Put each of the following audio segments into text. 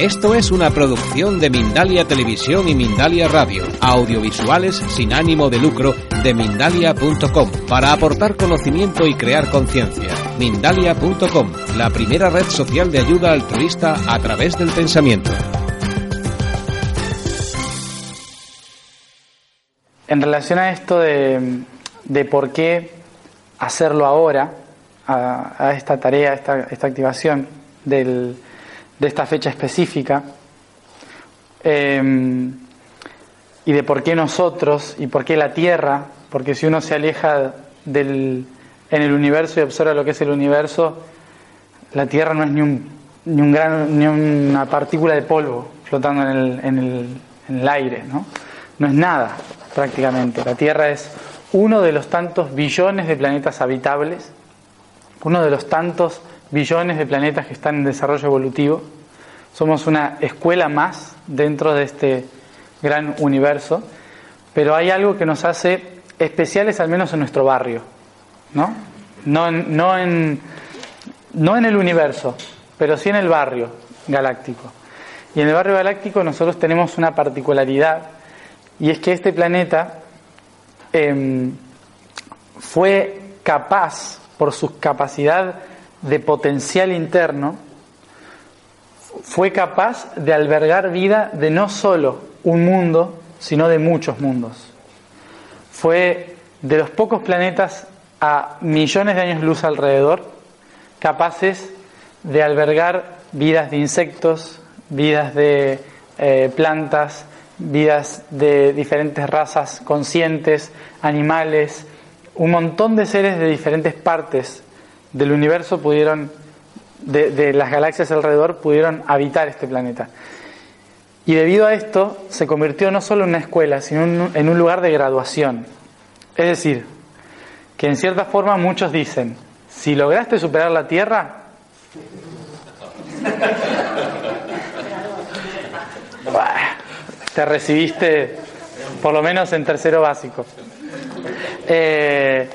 Esto es una producción de Mindalia Televisión y Mindalia Radio, audiovisuales sin ánimo de lucro de mindalia.com, para aportar conocimiento y crear conciencia. Mindalia.com, la primera red social de ayuda altruista a través del pensamiento. En relación a esto de, de por qué hacerlo ahora, a, esta tarea, esta, esta activación del, de esta fecha específica, eh, y de por qué nosotros y por qué la Tierra, porque si uno se aleja del, en el universo y observa lo que es el universo, la Tierra no es ni un, ni un gran, ni una partícula de polvo flotando en el, en el, en el aire, ¿no? no es nada prácticamente. La Tierra es uno de los tantos billones de planetas habitables, uno de los tantos billones de planetas que están en desarrollo evolutivo. Somos una escuela más dentro de este gran universo, pero hay algo que nos hace especiales al menos en nuestro barrio, ¿no? No no en, no en el universo, pero sí en el barrio galáctico. Y en el barrio galáctico nosotros tenemos una particularidad, y es que este planeta eh, fue capaz, por su capacidad de potencial interno, fue capaz de albergar vida de no solo un mundo, sino de muchos mundos. Fue de los pocos planetas a millones de años luz alrededor, capaces de albergar vidas de insectos, vidas de eh, plantas, vidas de diferentes razas conscientes, animales, un montón de seres de diferentes partes del universo pudieron, de, las galaxias alrededor, pudieron habitar este planeta. Y debido a esto se convirtió no solo en una escuela, sino en, en un lugar de graduación. Es decir, que en cierta forma muchos dicen, si lograste superar la Tierra, te recibiste por lo menos en tercero básico. Eh,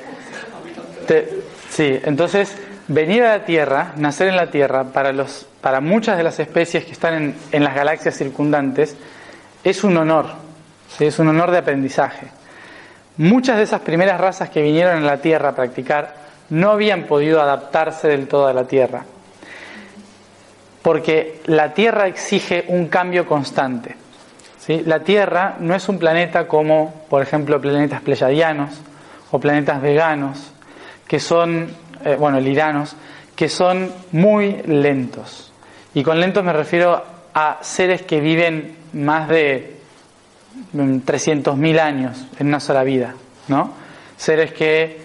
te, sí, entonces venir a la Tierra, nacer en la Tierra, para, los, para muchas de las especies que están en, en las galaxias circundantes, es un honor, ¿sí? es un honor de aprendizaje. Muchas de esas primeras razas que vinieron a la Tierra a practicar no habían podido adaptarse del todo a la Tierra, porque la Tierra exige un cambio constante. ¿sí? La Tierra no es un planeta como, por ejemplo, planetas pleyadianos o planetas veganos, que son, eh, bueno, liranos, que son muy lentos. Y con lentos me refiero a seres que viven más de 300.000 años en una sola vida, ¿no? Seres que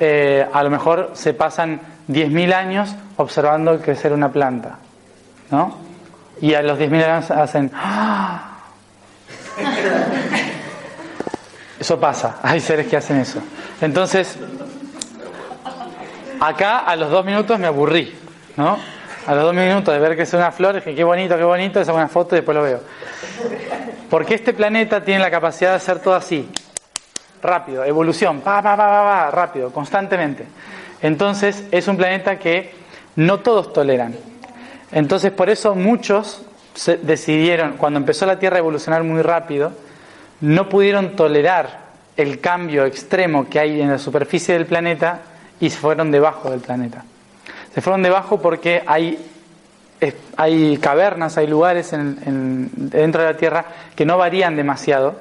eh, a lo mejor se pasan 10.000 años observando crecer una planta, ¿no? Y a los 10.000 años hacen... ¡Ah! Eso pasa, hay seres que hacen eso. Entonces, acá a los dos minutos me aburrí, ¿no? A los dos minutos de ver que es una flor, dije, qué bonito, qué bonito, es una foto y después lo veo. Porque este planeta tiene la capacidad de hacer todo así, rápido, evolución, pa, pa, pa, pa, rápido, constantemente. Entonces, es un planeta que no todos toleran. Entonces, por eso muchos se decidieron, cuando empezó la Tierra a evolucionar muy rápido, no pudieron tolerar el cambio extremo que hay en la superficie del planeta y se fueron debajo del planeta. Se fueron debajo porque hay, hay cavernas, hay lugares en, en, dentro de la Tierra que no varían demasiado,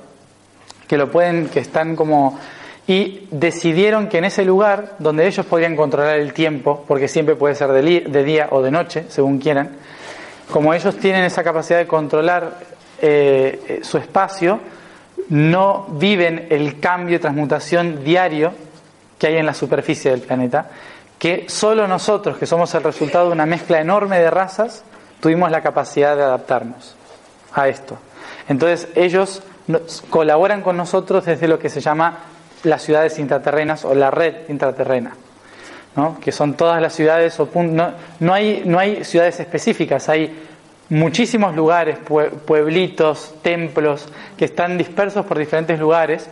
que lo pueden, que están como y decidieron que en ese lugar donde ellos podrían controlar el tiempo, porque siempre puede ser de, día o de noche, según quieran, como ellos tienen esa capacidad de controlar eh, su espacio, no viven el cambio y transmutación diario que hay en la superficie del planeta, que solo nosotros, que somos el resultado de una mezcla enorme de razas, tuvimos la capacidad de adaptarnos a esto. Entonces ellos colaboran con nosotros desde lo que se llama las ciudades intraterrenas o la red intraterrena. ¿no? que son todas las ciudades o no, no, hay, no hay ciudades específicas, hay muchísimos lugares, pueblitos, templos que están dispersos por diferentes lugares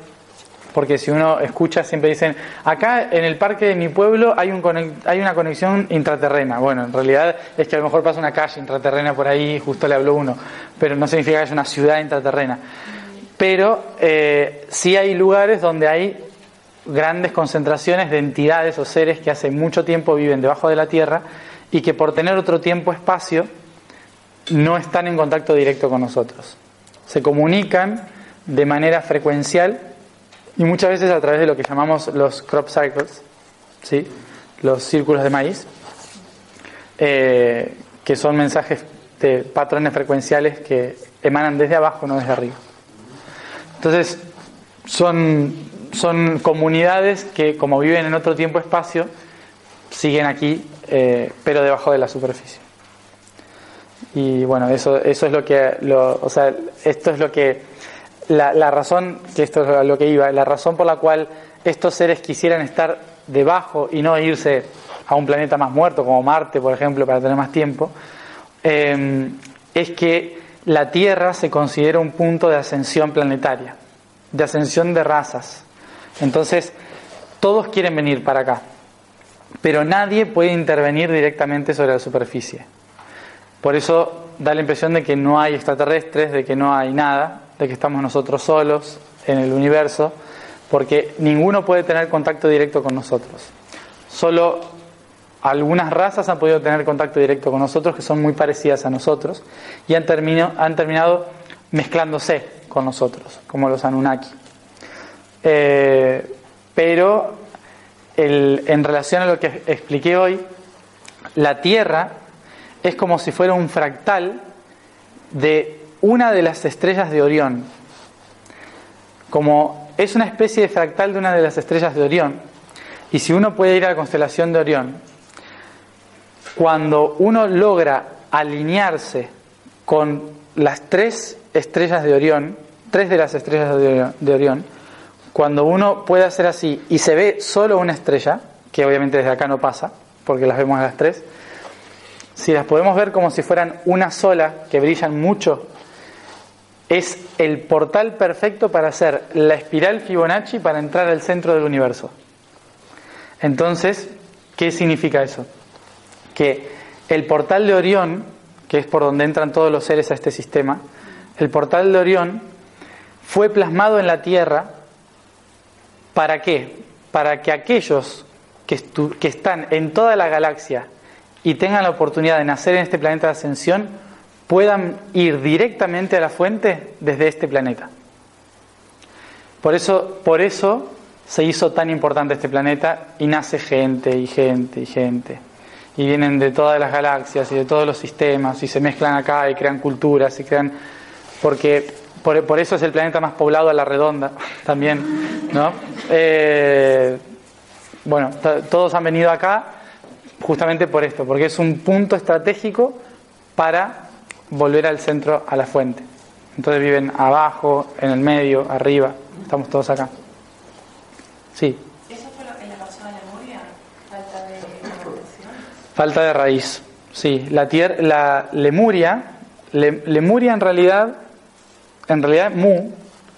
porque si uno escucha siempre dicen, acá en el parque de mi pueblo hay, un hay una conexión intraterrena. Bueno, en realidad es que a lo mejor pasa una calle intraterrena por ahí, justo le habló uno, pero no significa que haya una ciudad intraterrena. Pero eh, sí hay lugares donde hay grandes concentraciones de entidades o seres que hace mucho tiempo viven debajo de la Tierra y que por tener otro tiempo-espacio no están en contacto directo con nosotros. Se comunican de manera frecuencial y muchas veces a través de lo que llamamos los crop cycles, ¿sí? los círculos de maíz, eh, que son mensajes de patrones frecuenciales que emanan desde abajo, no desde arriba. Entonces, son, son comunidades que, como viven en otro tiempo-espacio, siguen aquí, eh, pero debajo de la superficie. Y bueno, eso, eso es lo que, lo, o sea, esto es lo que, la, la razón, que esto es lo que iba, la razón por la cual estos seres quisieran estar debajo y no irse a un planeta más muerto como Marte, por ejemplo, para tener más tiempo, eh, es que la Tierra se considera un punto de ascensión planetaria, de ascensión de razas. Entonces, todos quieren venir para acá, pero nadie puede intervenir directamente sobre la superficie. Por eso da la impresión de que no hay extraterrestres, de que no hay nada, de que estamos nosotros solos en el universo, porque ninguno puede tener contacto directo con nosotros. Solo algunas razas han podido tener contacto directo con nosotros, que son muy parecidas a nosotros, y han, han terminado mezclándose con nosotros, como los Anunnaki. Eh, pero en relación a lo que expliqué hoy, la Tierra es como si fuera un fractal de una de las estrellas de Orión. Como es una especie de fractal de una de las estrellas de Orión. Y si uno puede ir a la constelación de Orión, cuando uno logra alinearse con las tres estrellas de Orión, tres de las estrellas de Orión, cuando uno puede hacer así y se ve solo una estrella, que obviamente desde acá no pasa, porque las vemos a las tres, si las podemos ver como si fueran una sola, que brillan mucho, es el portal perfecto para hacer la espiral Fibonacci para entrar al centro del universo. Entonces, ¿qué significa eso? Que el portal de Orión, que es por donde entran todos los seres a este sistema, el portal de Orión fue plasmado en la Tierra ¿para qué? Para que aquellos que, que están en toda la galaxia y tengan la oportunidad de nacer en este planeta de ascensión, puedan ir directamente a la fuente desde este planeta. Por eso, por eso se hizo tan importante este planeta y nace gente y gente y gente. Y vienen de todas las galaxias y de todos los sistemas y se mezclan acá y crean culturas y crean... Porque por, eso es el planeta más poblado a la redonda también, ¿no? Eh, bueno, todos han venido acá justamente por esto, porque es un punto estratégico para volver al centro, a la fuente. Entonces viven abajo, en el medio, arriba, estamos todos acá. Sí. ¿Eso fue lo que le pasó a Lemuria? ¿Falta de Falta de raíz, sí. La, tierra, la Lemuria, Lemuria en realidad, en realidad Mu,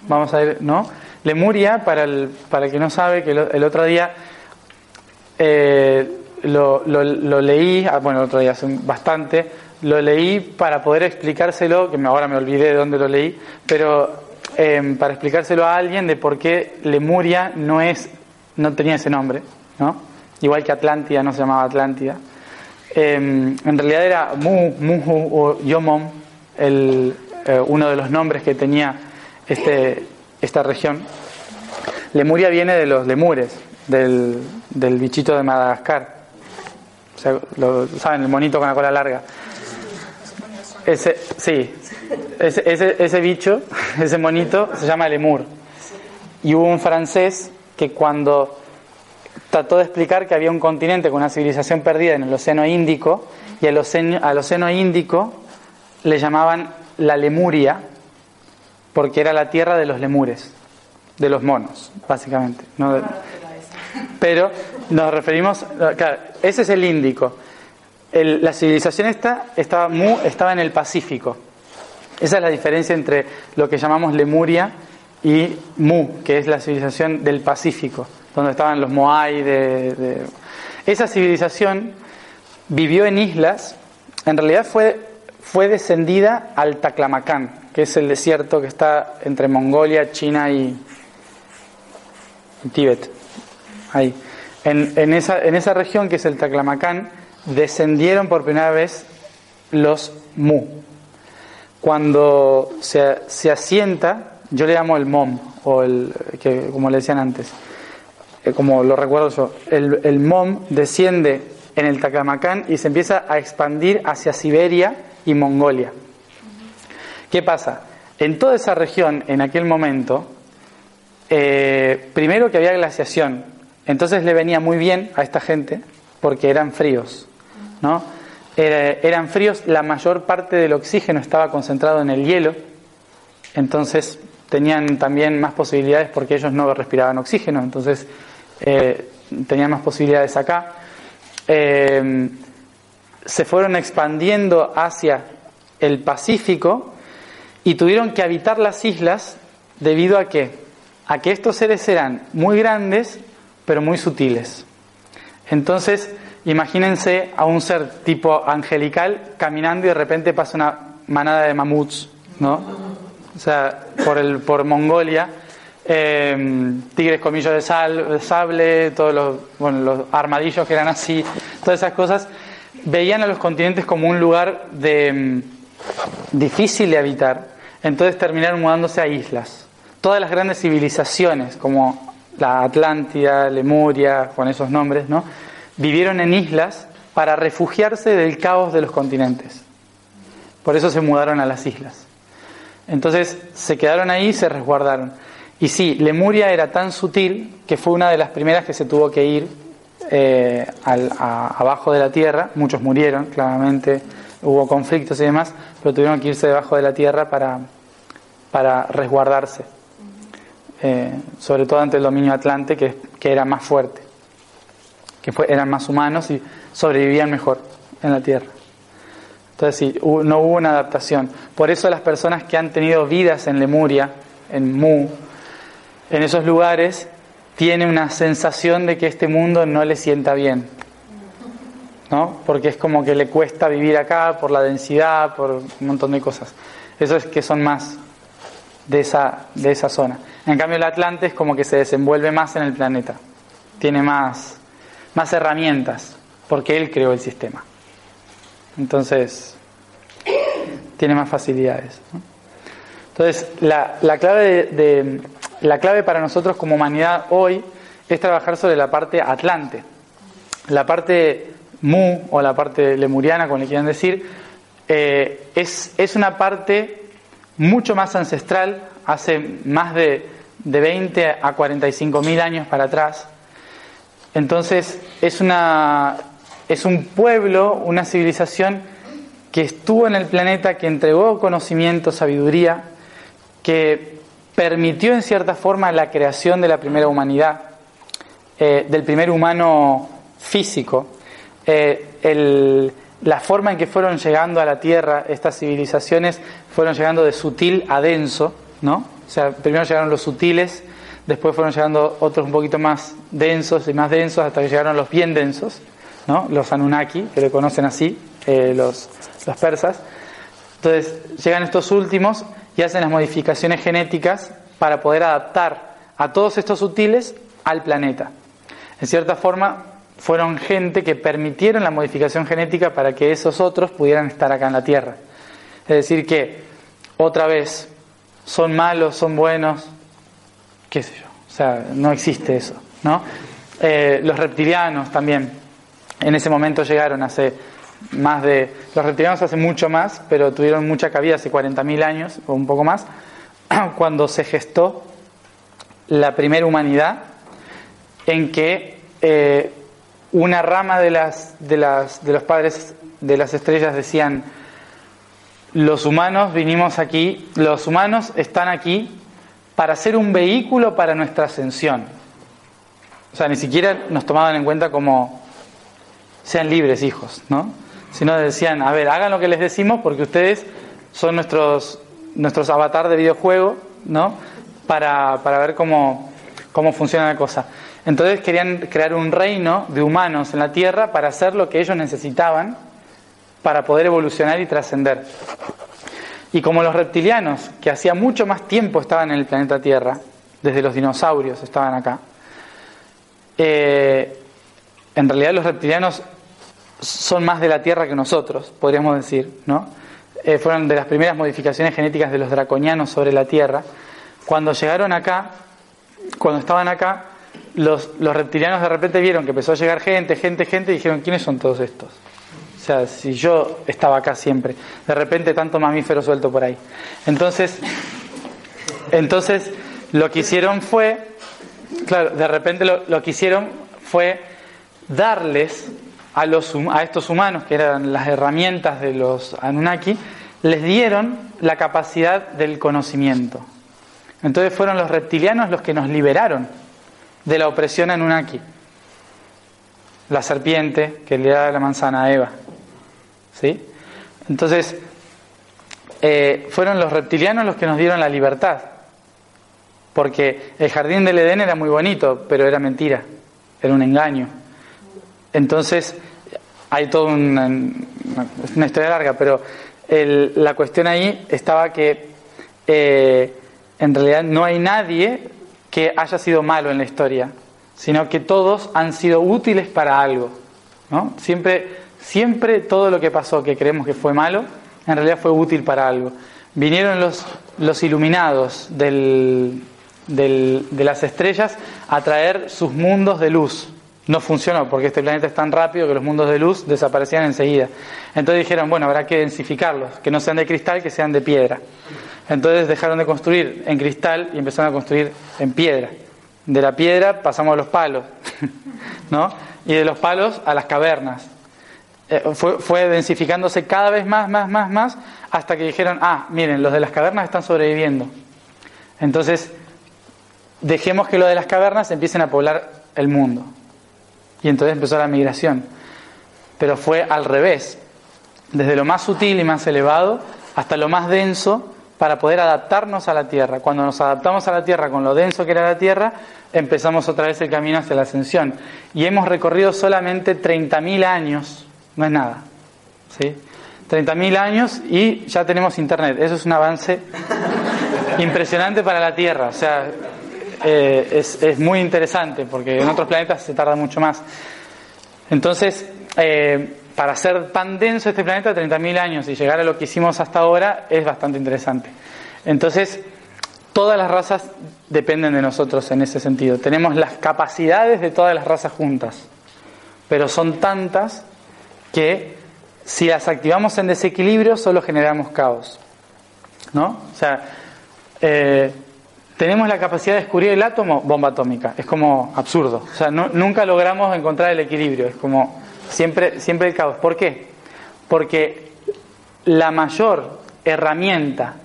vamos a ver, ¿no? Lemuria, para el, para el que no sabe, que el, otro día eh, lo, lo, leí, ah, bueno, otro día hace bastante, lo leí para poder explicárselo, que ahora me olvidé de dónde lo leí, pero em, para explicárselo a alguien de por qué Lemuria no es, no tenía ese nombre, ¿no? Igual que Atlántida no se llamaba Atlántida. Em, en realidad era Mu, Muhu o Yomom, el, eh, uno de los nombres que tenía este, esta región. Lemuria viene de los lemures, del, del bichito de Madagascar. O sea, lo, ¿saben? El monito con la cola larga. Ese, sí, ese, ese, ese bicho, ese monito, se llama lemur. Y hubo un francés que cuando trató de explicar que había un continente con una civilización perdida en el Océano Índico, y al Océano, al océano Índico le llamaban la Lemuria, porque era la tierra de los lemures, de los monos, básicamente. ¿no? Pero nos referimos, claro, ese es el Índico. la civilización esta estaba, estaba en el Pacífico. Esa es la diferencia entre lo que llamamos Lemuria y Mu, que es la civilización del Pacífico, donde estaban los Moai. De, Esa civilización vivió en islas, en realidad fue, fue descendida al Taklamakan, que es el desierto que está entre Mongolia, China y, Tíbet. Ahí. En, en, esa, en esa región que es el Taklamakan, descendieron por primera vez los Mu. Cuando se, se asienta yo le llamo el MOM, o el, que, como le decían antes, eh, como lo recuerdo yo, el, el MOM desciende en el Taklamakan y se empieza a expandir hacia Siberia y Mongolia. ¿Qué pasa? En toda esa región, en aquel momento, eh, primero que había glaciación, entonces le venía muy bien a esta gente porque eran fríos, ¿no? eran fríos, la mayor parte del oxígeno estaba concentrado en el hielo, entonces tenían también más posibilidades porque ellos no respiraban oxígeno, entonces eh, tenían más posibilidades acá. Eh, se fueron expandiendo hacia el Pacífico y tuvieron que habitar las islas debido a que a que estos seres eran muy grandes pero muy sutiles. Entonces, imagínense a un ser tipo angelical caminando y de repente pasa una manada de mamuts, ¿no? o sea, por, el, por Mongolia, eh, tigres comillos de, sal, sable, todos los, bueno, los armadillos que eran así, todas esas cosas, veían a los continentes como un lugar de, mm, difícil de habitar, entonces terminaron mudándose a islas. Todas las grandes civilizaciones, como la Atlántida, Lemuria, con esos nombres, ¿no? vivieron en islas para refugiarse del caos de los continentes. Por eso se mudaron a las islas. Entonces se quedaron ahí y se resguardaron. Y sí, Lemuria era tan sutil que fue una de las primeras que se tuvo que ir eh, abajo de la tierra. Muchos murieron, claramente, hubo conflictos y demás, pero tuvieron que irse debajo de la tierra para, para resguardarse. Eh, sobre todo ante el dominio atlante, que, que era más fuerte, que eran más humanos y sobrevivían mejor en la tierra. Entonces sí, no hubo una adaptación. Por eso las personas que han tenido vidas en Lemuria, en Mu, en esos lugares, tienen una sensación de que este mundo no le sienta bien. ¿No? Porque es como que le cuesta vivir acá por la densidad, por un montón de cosas. Eso es que son más de esa, de esa zona. En cambio el Atlante es como que se desenvuelve más en el planeta. Tiene más, más herramientas, porque él creó el sistema. Entonces, tiene más facilidades. Entonces, la, clave de, la clave para nosotros como humanidad hoy es trabajar sobre la parte atlante. La parte mu o la parte lemuriana, como le quieran decir, eh, es, es, una parte mucho más ancestral, hace más de, de 20 a 45 mil años para atrás. Entonces, es una, es un pueblo, una civilización que estuvo en el planeta, que entregó conocimiento, sabiduría, que permitió en cierta forma la creación de la primera humanidad, eh, del primer humano físico. Eh, la forma en que fueron llegando a la Tierra estas civilizaciones fueron llegando de sutil a denso, ¿no? O sea, primero llegaron los sutiles, después fueron llegando otros un poquito más densos y más densos hasta que llegaron los bien densos los Anunnaki, que le conocen así, eh, los, los persas. Entonces llegan estos últimos y hacen las modificaciones genéticas para poder adaptar a todos estos sutiles al planeta. En cierta forma, fueron gente que permitieron la modificación genética para que esos otros pudieran estar acá en la Tierra. Es decir, que otra vez son malos, son buenos, qué sé yo. O sea, no existe eso, ¿no? Eh, los reptilianos también en ese momento llegaron hace más de... Los reptilianos hace mucho más, pero tuvieron mucha cabida hace 40.000 años o un poco más, cuando se gestó la primera humanidad en que eh, una rama de, las, de, las, de los padres de las estrellas decían, los humanos vinimos aquí, los humanos están aquí para ser un vehículo para nuestra ascensión. O sea, ni siquiera nos tomaban en cuenta como sean libres hijos, ¿no? Sino decían, a ver, hagan lo que les decimos porque ustedes son nuestros, nuestros avatar de videojuego, ¿no? para, para ver cómo, cómo funciona la cosa. Entonces querían crear un reino de humanos en la Tierra para hacer lo que ellos necesitaban para poder evolucionar y trascender. Y como los reptilianos, que hacía mucho más tiempo estaban en el planeta Tierra, desde los dinosaurios estaban acá, eh, en realidad los reptilianos son más de la Tierra que nosotros, podríamos decir, ¿no? Eh, fueron de las primeras modificaciones genéticas de los draconianos sobre la Tierra. Cuando llegaron acá, cuando estaban acá, los, los reptilianos de repente vieron que empezó a llegar gente, gente, gente, y dijeron, ¿quiénes son todos estos? Si yo estaba acá siempre, de repente tanto mamífero suelto por ahí. Entonces, entonces lo que hicieron fue, claro, de repente lo, lo que hicieron fue darles a, los, a estos humanos, que eran las herramientas de los Anunnaki, les dieron la capacidad del conocimiento. Entonces fueron los reptilianos los que nos liberaron de la opresión Anunnaki. La serpiente que le da la manzana a Eva. ¿Sí? Entonces, eh, fueron los reptilianos los que nos dieron la libertad. Porque el jardín del Edén era muy bonito, pero era mentira, era un engaño. Entonces, hay toda una, historia larga, pero la cuestión ahí estaba que eh, en realidad no hay nadie que haya sido malo en la historia, sino que todos han sido útiles para algo. ¿no? Siempre, siempre todo lo que pasó que creemos que fue malo, en realidad fue útil para algo. Vinieron los, los iluminados de las estrellas a traer sus mundos de luz. No funcionó porque este planeta es tan rápido que los mundos de luz desaparecían enseguida. Entonces dijeron, bueno, habrá que densificarlos, que no sean de cristal, que sean de piedra. Entonces dejaron de construir en cristal y empezaron a construir en piedra. De la piedra pasamos a los palos, ¿no? Y de los palos a las cavernas. Eh, fue, fue densificándose cada vez más, más, más, más, hasta que dijeron, ah, miren, los de las cavernas están sobreviviendo. Entonces, dejemos que los de las cavernas empiecen a poblar el mundo. Y entonces empezó la migración. Pero fue al revés, desde lo más sutil y más elevado hasta lo más denso para poder adaptarnos a la Tierra. Cuando nos adaptamos a la Tierra con lo denso que era la Tierra, empezamos otra vez el camino hacia la ascensión. Y hemos recorrido solamente 30.000 años, no es nada. ¿sí? 30.000 años y ya tenemos Internet. Eso es un avance impresionante para la Tierra. O sea, eh, es, es, muy interesante porque en otros planetas se tarda mucho más. Entonces, eh, para ser tan denso este planeta, 30.000 años y llegar a lo que hicimos hasta ahora es bastante interesante. Entonces, todas las razas dependen de nosotros en ese sentido. Tenemos las capacidades de todas las razas juntas, pero son tantas que si las activamos en desequilibrio solo generamos caos. ¿No? O sea, eh, tenemos la capacidad de descubrir el átomo, bomba atómica. Es como absurdo. O sea, nunca logramos encontrar el equilibrio. Es como siempre, siempre el caos. ¿Por qué? Porque la mayor herramienta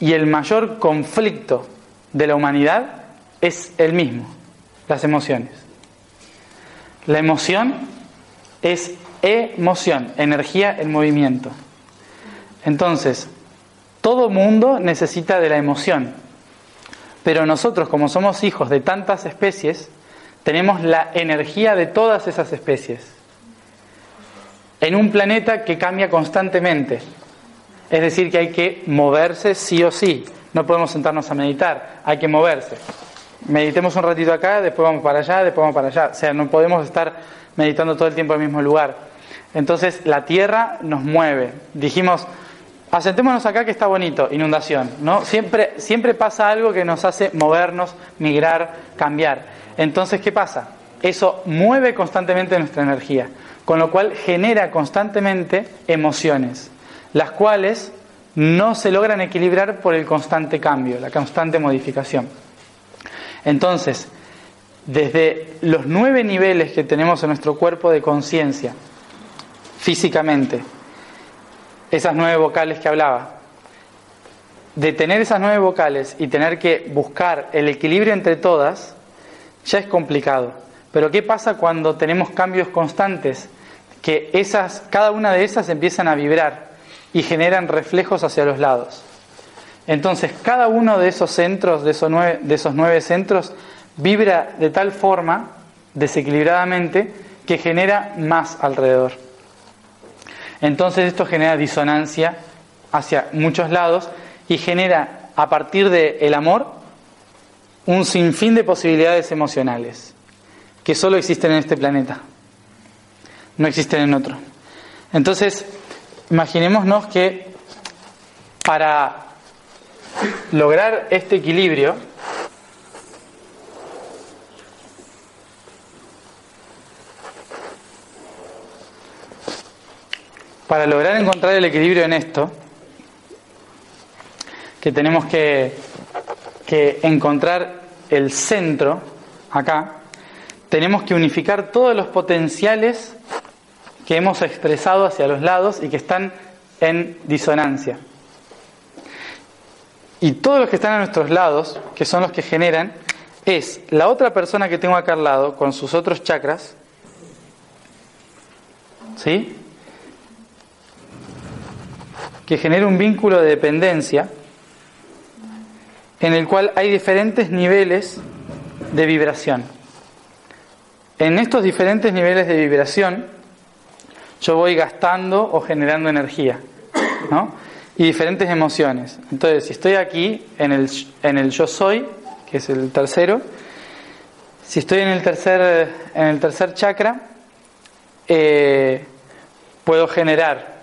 y el mayor conflicto de la humanidad es el mismo, las emociones. La emoción es emoción, energía en movimiento. Entonces, todo mundo necesita de la emoción. Pero nosotros, como somos hijos de tantas especies, tenemos la energía de todas esas especies. En un planeta que cambia constantemente. Es decir, que hay que moverse sí o sí. No podemos sentarnos a meditar, hay que moverse. Meditemos un ratito acá, después vamos para allá, después vamos para allá. O sea, no podemos estar meditando todo el tiempo en el mismo lugar. Entonces, la Tierra nos mueve. Dijimos, Asentémonos acá que está bonito, inundación, ¿no? Siempre, siempre pasa algo que nos hace movernos, migrar, cambiar. Entonces, ¿qué pasa? Eso mueve constantemente nuestra energía, con lo cual genera constantemente emociones, las cuales no se logran equilibrar por el constante cambio, la constante modificación. Entonces, desde los nueve niveles que tenemos en nuestro cuerpo de conciencia, físicamente, esas nueve vocales que hablaba. De tener esas nueve vocales y tener que buscar el equilibrio entre todas, ya es complicado. Pero ¿qué pasa cuando tenemos cambios constantes? Que esas, cada una de esas empiezan a vibrar y generan reflejos hacia los lados. Entonces, cada uno de esos centros, de esos nueve, de esos nueve centros, vibra de tal forma, desequilibradamente, que genera más alrededor. Entonces esto genera disonancia hacia muchos lados y genera a partir del amor un sinfín de posibilidades emocionales que solo existen en este planeta, no existen en otro. Entonces, imaginémonos que para lograr este equilibrio, para lograr encontrar el equilibrio en esto, que tenemos que, que encontrar el centro acá, tenemos que unificar todos los potenciales que hemos expresado hacia los lados y que están en disonancia. Y todos los que están a nuestros lados, que son los que generan, es la otra persona que tengo acá al lado con sus otros chakras, ¿sí? Que genera un vínculo de dependencia en el cual hay diferentes niveles de vibración. En estos diferentes niveles de vibración, yo voy gastando o generando energía. Y diferentes emociones. Entonces, si estoy aquí en el, en el yo soy, que es el tercero, si estoy en el tercer, en el tercer chakra, eh, puedo generar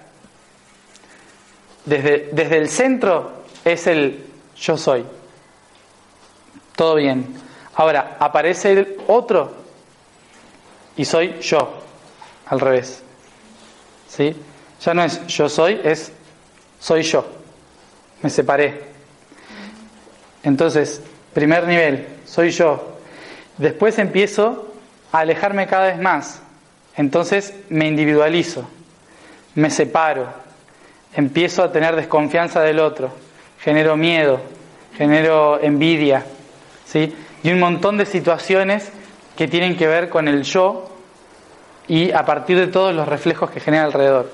desde, desde el centro es el yo soy. Todo bien. Ahora, aparece el otro y soy yo, al revés. ¿Sí? Ya no es yo soy, es soy yo. Me separé. Entonces, primer nivel, soy yo. Después empiezo a alejarme cada vez más. Entonces me individualizo, me separo, empiezo a tener desconfianza del otro, genero miedo, genero envidia, ¿sí? Y un montón de situaciones que tienen que ver con el yo y a partir de todos los reflejos que genera alrededor.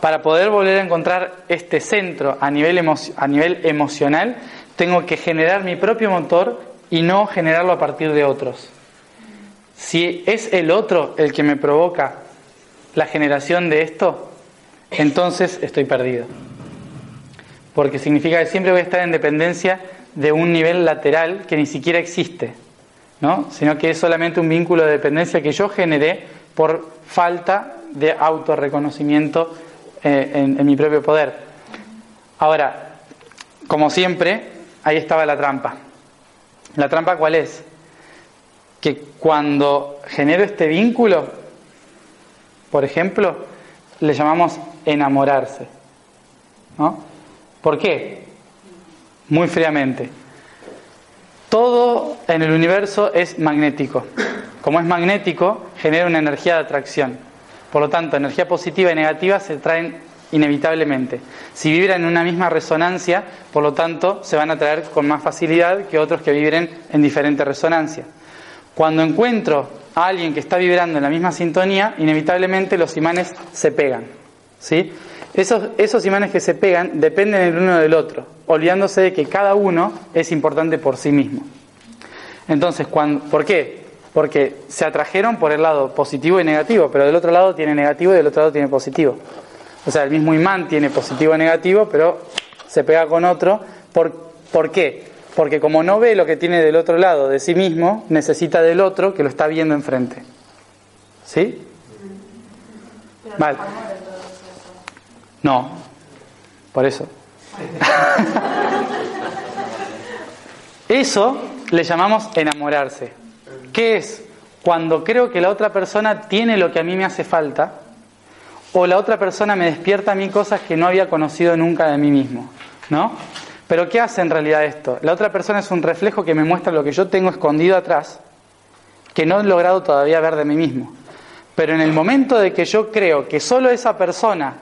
Para poder volver a encontrar este centro a nivel, a nivel emocional, tengo que generar mi propio motor y no generarlo a partir de otros. Si es el otro el que me provoca la generación de esto, entonces estoy perdido. Porque significa que siempre voy a estar en dependencia de un nivel lateral que ni siquiera existe, ¿no? sino que es solamente un vínculo de dependencia que yo generé por falta de autorreconocimiento eh, en, en mi propio poder. Ahora, como siempre, ahí estaba la trampa. ¿La trampa cuál es? Que cuando genero este vínculo, por ejemplo, le llamamos enamorarse. ¿no? ¿Por qué? Muy fríamente. Todo en el universo es magnético. Como es magnético, genera una energía de atracción. Por lo tanto, energía positiva y negativa se traen inevitablemente. Si vibran en una misma resonancia, por lo tanto, se van a traer con más facilidad que otros que vibren en diferente resonancia. Cuando encuentro a alguien que está vibrando en la misma sintonía, inevitablemente los imanes se pegan. ¿Sí? Esos, esos imanes que se pegan dependen el uno del otro, olvidándose de que cada uno es importante por sí mismo. Entonces, cuando, ¿por qué? Porque se atrajeron por el lado positivo y negativo, pero del otro lado tiene negativo y del otro lado tiene positivo. O sea, el mismo imán tiene positivo y negativo, pero se pega con otro. ¿Por, ¿Por qué? Porque como no ve lo que tiene del otro lado de sí mismo, necesita del otro que lo está viendo enfrente. ¿Sí? Vale. No, por eso. Eso le llamamos enamorarse. ¿Qué es? Cuando creo que la otra persona tiene lo que a mí me hace falta, o la otra persona me despierta a mí cosas que no había conocido nunca de mí mismo, ¿no? Pero ¿qué hace en realidad esto? La otra persona es un reflejo que me muestra lo que yo tengo escondido atrás, que no he logrado todavía ver de mí mismo. Pero en el momento de que yo creo que solo esa persona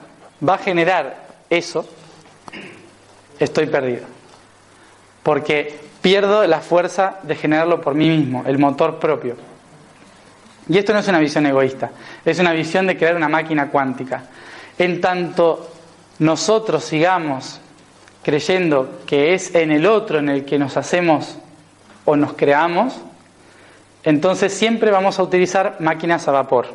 va a generar eso, estoy perdido. Porque pierdo la fuerza de generarlo por mí mismo, el motor propio. Y esto no es una visión egoísta, es una visión de crear una máquina cuántica. En tanto nosotros sigamos creyendo que es en el otro en el que nos hacemos o nos creamos, entonces siempre vamos a utilizar máquinas a vapor,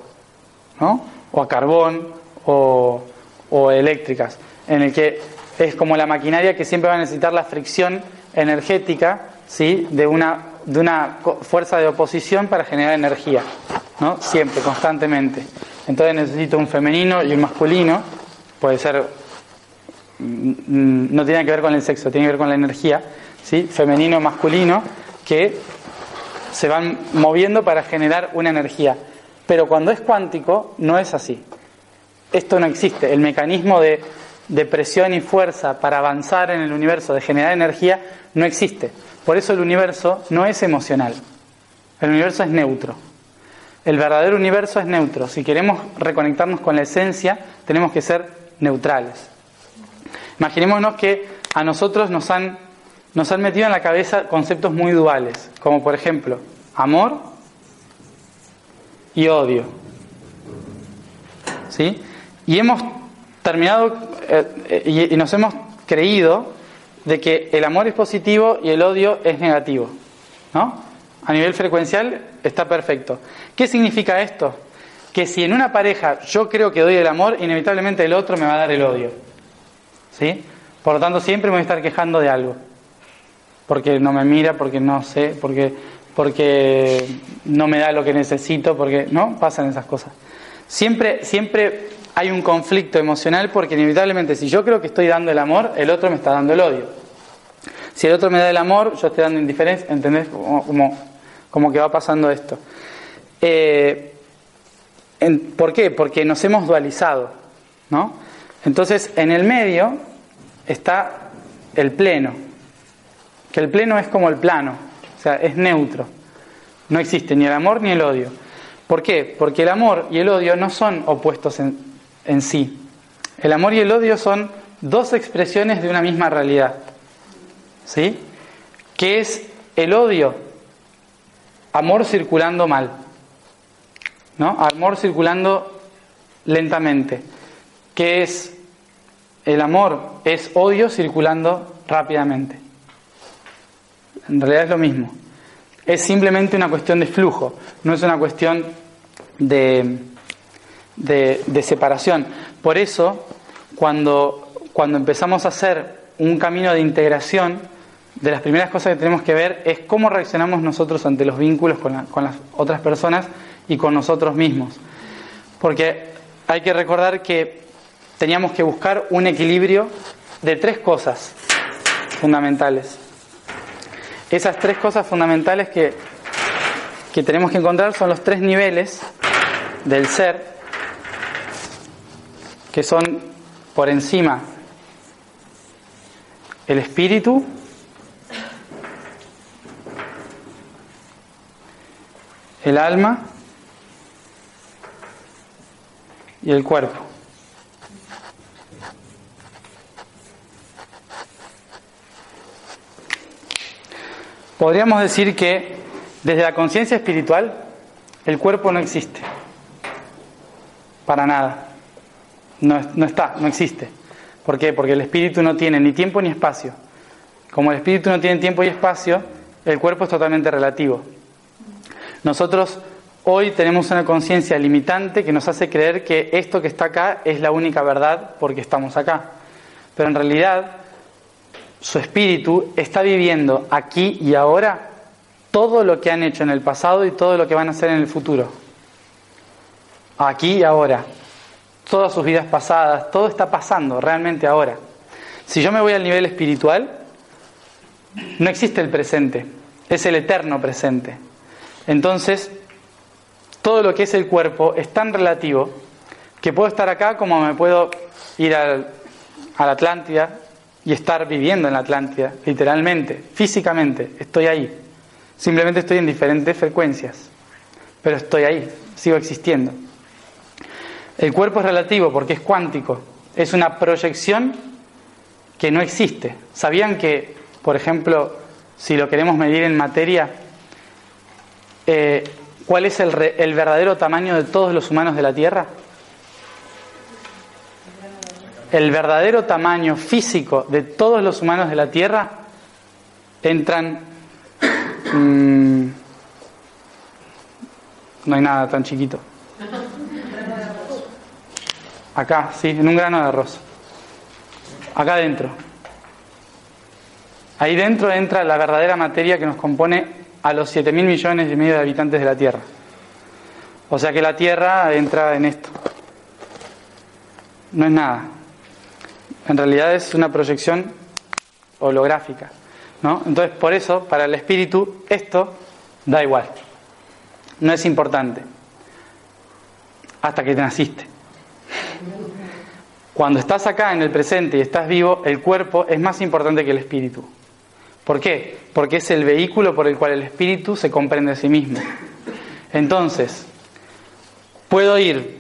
¿no? o a carbón o, o eléctricas, en el que es como la maquinaria que siempre va a necesitar la fricción energética ¿sí? de, una, de una fuerza de oposición para generar energía, ¿no? siempre, constantemente. Entonces necesito un femenino y un masculino, puede ser, mm, no tiene que ver con el sexo, tiene que ver con la energía, ¿sí? femenino, masculino, que se van moviendo para generar una energía. Pero cuando es cuántico, no es así. Esto no existe. El mecanismo de, presión y fuerza para avanzar en el universo, de generar energía, no existe. Por eso el universo no es emocional. El universo es neutro. El verdadero universo es neutro. Si queremos reconectarnos con la esencia, tenemos que ser neutrales. Imaginémonos que a nosotros nos han, nos han metido en la cabeza conceptos muy duales, como por ejemplo amor y odio. ¿Sí? Y hemos terminado eh, y, y nos hemos creído de que el amor es positivo y el odio es negativo. ¿No? A nivel frecuencial está perfecto. ¿Qué significa esto? Que si en una pareja yo creo que doy el amor, inevitablemente el otro me va a dar el odio. ¿Sí? Por lo tanto, siempre me voy a estar quejando de algo. Porque no me mira, porque no sé, porque, porque no me da lo que necesito, porque no pasan esas cosas. Siempre, siempre hay un conflicto emocional porque inevitablemente si yo creo que estoy dando el amor, el otro me está dando el odio. Si el otro me da el amor, yo estoy dando indiferencia, ¿entendés? Como, como que va pasando esto. Eh, ¿Por qué? Porque nos hemos dualizado, ¿no? Entonces, en el medio está el pleno, que el pleno es como el plano, o sea, es neutro. No existe ni el amor ni el odio. ¿Por qué? Porque el amor y el odio no son opuestos en, en sí. El amor y el odio son dos expresiones de una misma realidad. ¿Sí? ¿Qué es el odio? Amor circulando mal. ¿No? Amor circulando lentamente. ¿Qué es el amor? Es odio circulando rápidamente. En realidad es lo mismo. Es simplemente una cuestión de flujo, no es una cuestión de, de, separación. Por eso, cuando, cuando empezamos a hacer un camino de integración, de las primeras cosas que tenemos que ver es cómo reaccionamos nosotros ante los vínculos con, con, las otras personas y con nosotros mismos. Porque hay que recordar que teníamos que buscar un equilibrio de tres cosas fundamentales. Esas tres cosas fundamentales que, que tenemos que encontrar son los tres niveles del ser, que son por encima el espíritu, el alma y el cuerpo. Podríamos decir que desde la conciencia espiritual el cuerpo no existe. Para nada. No, no, está, no existe. ¿Por qué? Porque el espíritu no tiene ni tiempo ni espacio. Como el espíritu no tiene tiempo y espacio, el cuerpo es totalmente relativo. Nosotros hoy tenemos una conciencia limitante que nos hace creer que esto que está acá es la única verdad porque estamos acá. Pero en realidad su espíritu está viviendo aquí y ahora todo lo que han hecho en el pasado y todo lo que van a hacer en el futuro. Aquí y ahora. Todas sus vidas pasadas, todo está pasando realmente ahora. Si yo me voy al nivel espiritual, no existe el presente, es el eterno presente. Entonces, todo lo que es el cuerpo es tan relativo que puedo estar acá como me puedo ir al, a la Atlántida y estar viviendo en la Atlántida, literalmente, físicamente, estoy ahí. Simplemente estoy en diferentes frecuencias, pero estoy ahí, sigo existiendo. El cuerpo es relativo porque es cuántico, es una proyección que no existe. ¿Sabían que, por ejemplo, si lo queremos medir en materia, eh, cuál es el, re, el, verdadero tamaño de todos los humanos de la Tierra? el verdadero tamaño físico de todos los humanos de la Tierra, entran... mm, no hay nada tan chiquito. Acá, sí, en un grano de arroz. Acá adentro. Ahí dentro entra la verdadera materia que nos compone a los 7 mil millones y medio de habitantes de la Tierra. O sea que la Tierra entra en esto. No es nada. En realidad es una proyección holográfica. ¿no? Entonces, por eso, para el espíritu, esto da igual. No es importante. Hasta que te naciste. Cuando estás acá en el presente y estás vivo, el cuerpo es más importante que el espíritu. ¿Por qué? Porque es el vehículo por el cual el espíritu se comprende a sí mismo. Entonces, puedo ir,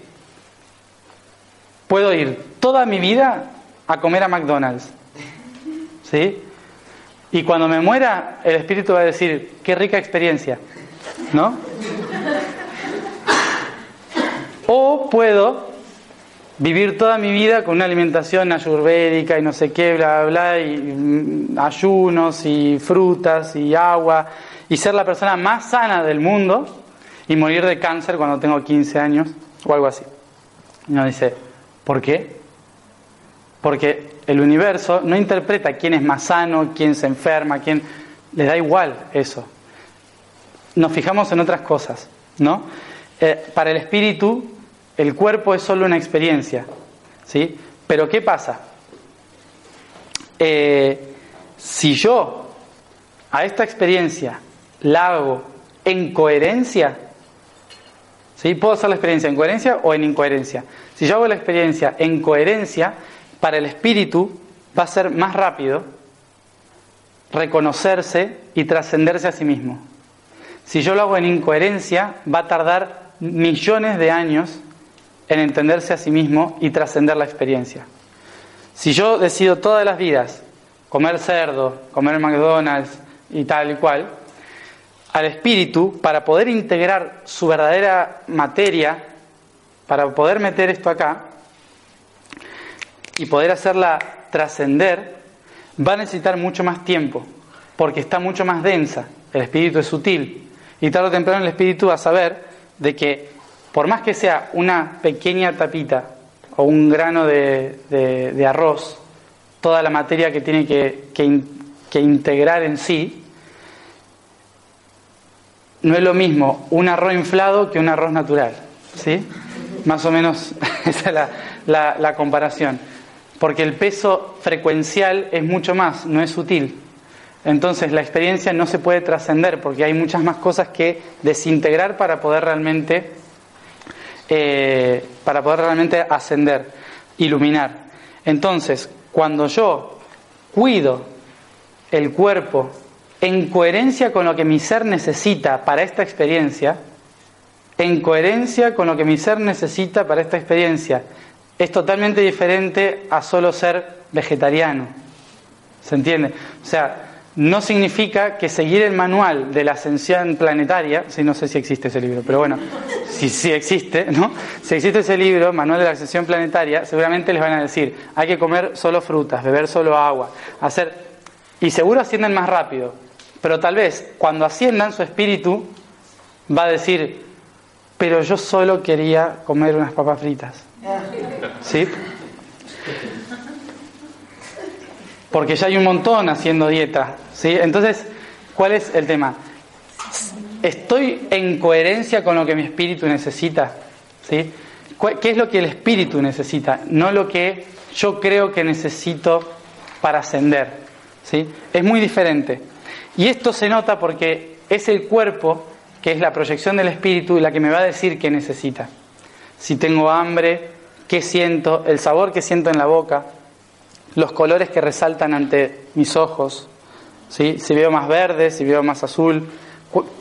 puedo ir toda mi vida a comer a McDonald's. ¿Sí? Y cuando me muera, el espíritu va a decir, qué rica experiencia. ¿No? O puedo vivir toda mi vida con una alimentación ayurvédica y no sé qué, bla, bla, bla, y mm, ayunos y frutas y agua, y ser la persona más sana del mundo y morir de cáncer cuando tengo 15 años o algo así. Y uno dice, ¿por qué? Porque el universo no interpreta quién es más sano, quién se enferma, quién... Le da igual eso. Nos fijamos en otras cosas, ¿no? Eh, para el espíritu, el cuerpo es solo una experiencia, ¿sí? Pero ¿qué pasa? Eh, si yo a esta experiencia la hago en coherencia, ¿sí? Puedo hacer la experiencia en coherencia o en incoherencia. Si yo hago la experiencia en coherencia, para el espíritu va a ser más rápido reconocerse y trascenderse a sí mismo. Si yo lo hago en incoherencia, va a tardar millones de años en entenderse a sí mismo y trascender la experiencia. Si yo decido todas las vidas comer cerdo, comer McDonald's y tal y cual, al espíritu, para poder integrar su verdadera materia, para poder meter esto acá y poder hacerla trascender, va a necesitar mucho más tiempo, porque está mucho más densa, el espíritu es sutil, y tarde o temprano el espíritu va a saber de que por más que sea una pequeña tapita o un grano de, arroz, toda la materia que tiene que, que in- que integrar en sí, no es lo mismo un arroz inflado que un arroz natural. ¿Sí? Más o menos esa es la- la comparación. Porque el peso frecuencial es mucho más, no es sutil. Entonces la experiencia no se puede trascender porque hay muchas más cosas que desintegrar para poder realmente eh, para poder realmente ascender, iluminar. Entonces, cuando yo cuido el cuerpo en coherencia con lo que mi ser necesita para esta experiencia, en coherencia con lo que mi ser necesita para esta experiencia, es totalmente diferente a solo ser vegetariano. ¿Se entiende? O sea, no significa que seguir el manual de la ascensión planetaria, sí, no sé si existe ese libro, pero bueno, si sí existe, ¿no? Si existe ese libro, Manual de la Ascensión Planetaria, seguramente les van a decir, hay que comer solo frutas, beber solo agua, hacer... Y seguro ascienden más rápido, pero tal vez cuando asciendan su espíritu va a decir, pero yo solo quería comer unas papas fritas. ¿Sí? Porque ya hay un montón haciendo dieta. ¿Sí? Entonces, ¿cuál es el tema? ¿Estoy en coherencia con lo que mi espíritu necesita? ¿Sí? ¿Cu- ¿Qué es lo que el espíritu necesita? No lo que yo creo que necesito para ascender. ¿sí? Es muy diferente. Y esto se nota porque es el cuerpo, que es la proyección del espíritu, la que me va a decir qué necesita. Si tengo hambre, qué siento, el sabor que siento en la boca, los colores que resaltan ante mis ojos, si veo más verde, si veo más azul,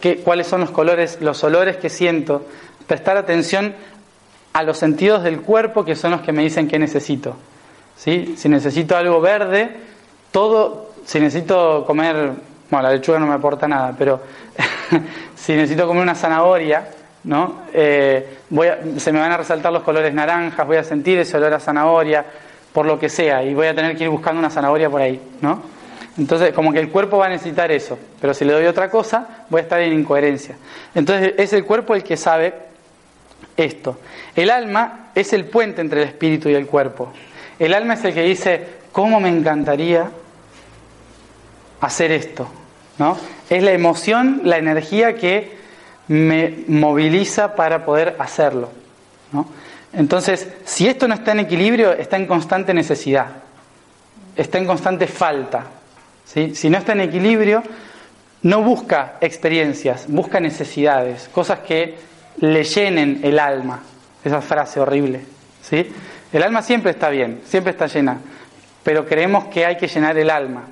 qué- cuáles son los colores, los olores que siento, prestar atención a los sentidos del cuerpo que son los que me dicen qué necesito. Si necesito algo verde, todo, si necesito comer, bueno, la lechuga no me aporta nada, pero si necesito comer una zanahoria, ¿no? Eh, voy a- se me van a resaltar los colores naranjas, voy a sentir ese olor a zanahoria. por lo que sea, y voy a tener que ir buscando una zanahoria por ahí, ¿no? Entonces, como que el cuerpo va a necesitar eso, pero si le doy otra cosa, voy a estar en incoherencia. Entonces, es el cuerpo el que sabe esto. El alma es el puente entre el espíritu y el cuerpo. El alma es el que dice, ¿cómo me encantaría hacer esto? ¿No? Es la emoción, la energía que me moviliza para poder hacerlo. ¿no? Entonces, si esto no está en equilibrio, está en constante necesidad, está en constante falta. Si no está en equilibrio, no busca experiencias, busca necesidades, cosas que le llenen el alma. Esa frase horrible. ¿sí? El alma siempre está bien, siempre está llena, pero creemos que hay que llenar el alma.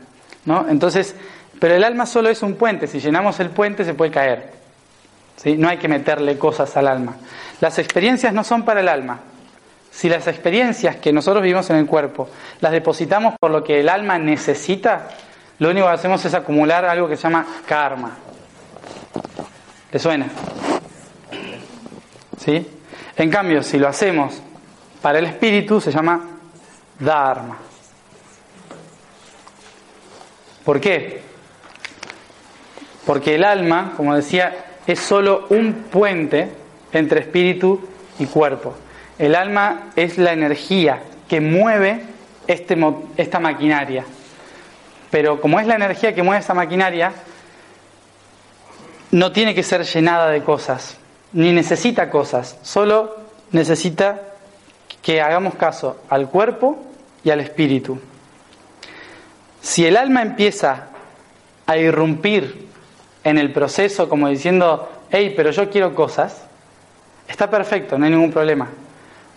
¿no? Entonces, pero el alma solo es un puente, si llenamos el puente se puede caer. ¿sí? No hay que meterle cosas al alma. Las experiencias no son para el alma. Si las experiencias que nosotros vivimos en el cuerpo las depositamos por lo que el alma necesita, lo único que hacemos es acumular algo que se llama karma. ¿Le suena? ¿Sí? En cambio, si lo hacemos para el espíritu, se llama dharma. ¿Por qué? Porque el alma, como decía, es solo un puente entre espíritu y cuerpo. El alma es la energía que mueve este, esta maquinaria. Pero como es la energía que mueve esta maquinaria, no tiene que ser llenada de cosas, ni necesita cosas, solo necesita que hagamos caso al cuerpo y al espíritu. Si el alma empieza a irrumpir en el proceso como diciendo, hey, pero yo quiero cosas, está perfecto, no hay ningún problema.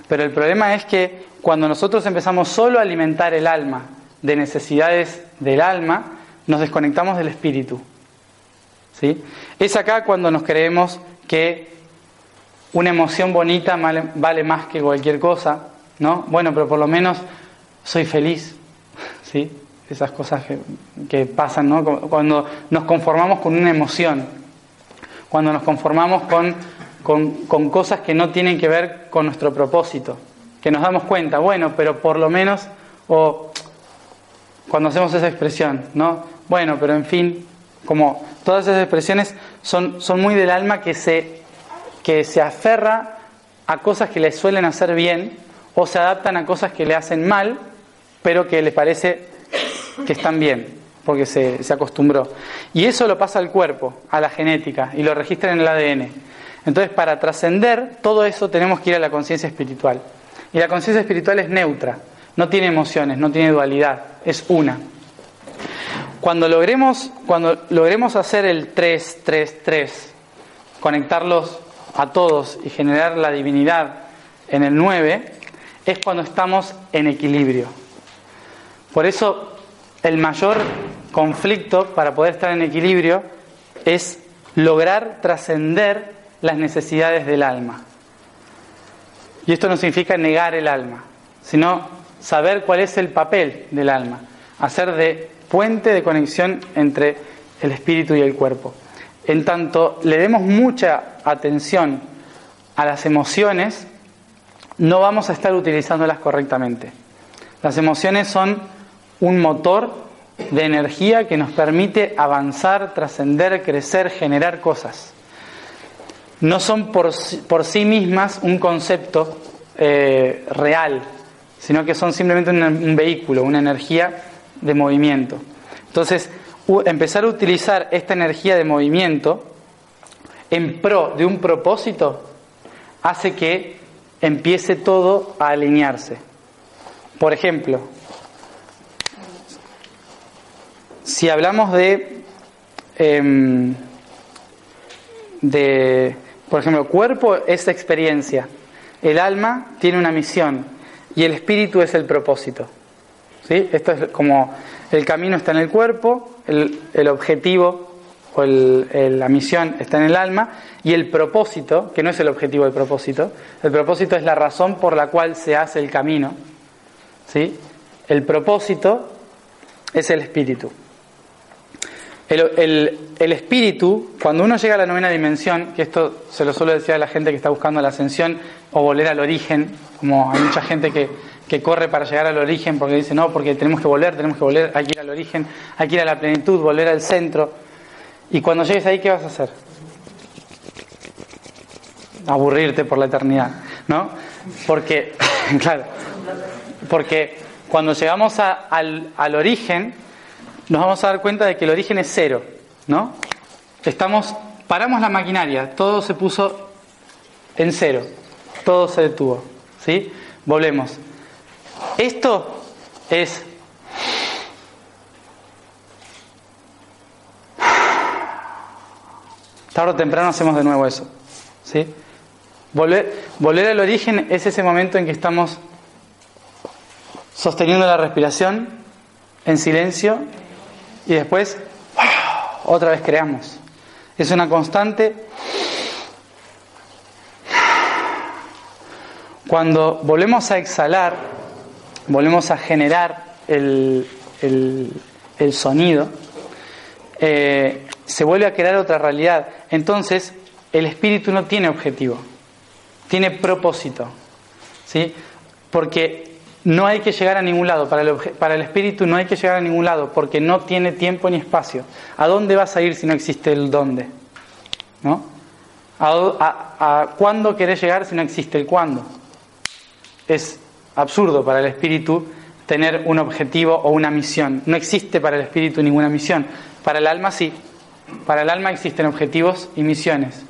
Pero el problema es que cuando nosotros empezamos solo a alimentar el alma de necesidades del alma, nos desconectamos del espíritu. ¿Sí? Es acá cuando nos creemos que una emoción bonita vale más que cualquier cosa, ¿no? Bueno, pero por lo menos soy feliz, ¿sí? Esas cosas que, pasan, ¿no? Cuando nos conformamos con una emoción, cuando nos conformamos con, con, cosas que no tienen que ver con nuestro propósito, que nos damos cuenta, bueno, pero por lo menos, cuando hacemos esa expresión, ¿no? Bueno, pero en fin, como todas esas expresiones son, son muy del alma que se, que se aferra a cosas que le suelen hacer bien o se adaptan a cosas que le hacen mal, pero que le parece que están bien, porque se, se acostumbró. Y eso lo pasa al cuerpo, a la genética, y lo registra en el ADN. Entonces, para trascender todo eso tenemos que ir a la conciencia espiritual. Y la conciencia espiritual es neutra, no tiene emociones, no tiene dualidad, es una. Cuando logremos, cuando logremos hacer el 3, 3, 3, conectarlos a todos y generar la divinidad en el 9, es cuando estamos en equilibrio. Por eso el mayor conflicto para poder estar en equilibrio es lograr trascender las necesidades del alma. Y esto no significa negar el alma, sino saber cuál es el papel del alma, hacer de puente de conexión entre el espíritu y el cuerpo. En tanto le demos mucha atención a las emociones, no vamos a estar utilizándolas correctamente. Las emociones son un motor de energía que nos permite avanzar, trascender, crecer, generar cosas. No son por, por sí mismas un concepto eh, real, sino que son simplemente un, vehículo, una energía de movimiento. Entonces, empezar a utilizar esta energía de movimiento en pro de un propósito hace que empiece todo a alinearse. Por ejemplo, si hablamos de, em, de, por ejemplo, cuerpo es experiencia, el alma tiene una misión y el espíritu es el propósito. ¿sí? Esto es como el camino está en el cuerpo, el, el objetivo o el, la misión está en el alma y el propósito, que no es el objetivo del propósito, el propósito es la razón por la cual se hace el camino. ¿sí? El propósito es el espíritu. El, espíritu, cuando uno llega a la novena dimensión, que esto se lo suelo decir a la gente que está buscando la ascensión o volver al origen, como hay mucha gente que, que corre para llegar al origen porque dice, no, porque tenemos que volver, tenemos que volver, hay que ir al origen, hay que ir a la plenitud, volver al centro. Y cuando llegues ahí, ¿qué vas a hacer? Aburrirte por la eternidad, ¿no? Porque, claro, porque cuando llegamos al, al origen, nos vamos a dar cuenta de que el origen es cero, ¿no? Estamos, paramos la maquinaria, todo se puso en cero, todo se detuvo, ¿sí? Volvemos. Esto es tarde o temprano hacemos de nuevo eso, ¿sí? Volver, volver al origen es ese momento en que estamos sosteniendo la respiración en silencio y después otra vez creamos. Es una constante. Cuando volvemos a exhalar, volvemos a generar el, el, sonido, eh, se vuelve a crear otra realidad. Entonces, el espíritu no tiene objetivo, tiene propósito. ¿sí? Porque no hay que llegar a ningún lado, para el, para el espíritu no hay que llegar a ningún lado, porque no tiene tiempo ni espacio. ¿A dónde vas a ir si no existe el dónde? ¿No? ¿A, cuándo querés llegar si no existe el cuándo? Es absurdo para el espíritu tener un objetivo o una misión. No existe para el espíritu ninguna misión. Para el alma sí. Para el alma existen objetivos y misiones.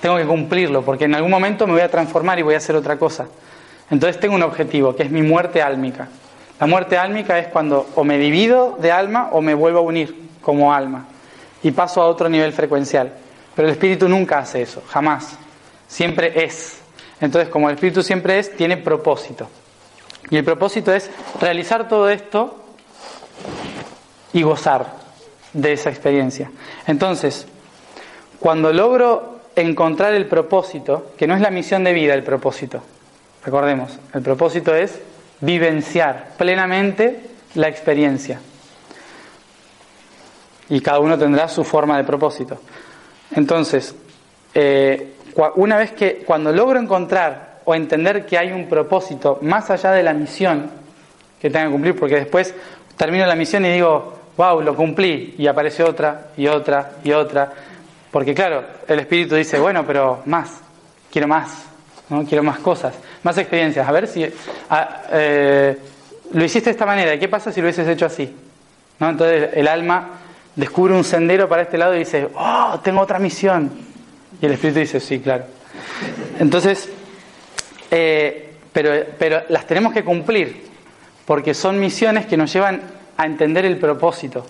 Tengo que cumplirlo porque en algún momento me voy a transformar y voy a hacer otra cosa. Entonces tengo un objetivo, que es mi muerte álmica. La muerte álmica es cuando o me divido de alma o me vuelvo a unir como alma y paso a otro nivel frecuencial. Pero el espíritu nunca hace eso, jamás. Siempre es. Entonces, como el espíritu siempre es, tiene propósito. Y el propósito es realizar todo esto y gozar de esa experiencia. Entonces, cuando logro encontrar el propósito, que no es la misión de vida el propósito, Recordemos, el propósito es vivenciar plenamente la experiencia. Y cada uno tendrá su forma de propósito. Entonces, eh, una vez que cuando logro encontrar o entender que hay un propósito más allá de la misión que tengo que cumplir, porque después termino la misión y digo, wow, lo cumplí, y aparece otra, y otra, y otra, porque claro, el espíritu dice, bueno, pero más, quiero más, ¿no? quiero más cosas más experiencias. A ver si eh, lo hiciste de esta manera, ¿qué pasa si lo hubieses hecho así? ¿No? Entonces el alma descubre un sendero para este lado y dice, oh, tengo otra misión. Y el espíritu dice, sí, claro. Entonces, eh, pero, pero las tenemos que cumplir, porque son misiones que nos llevan a entender el propósito.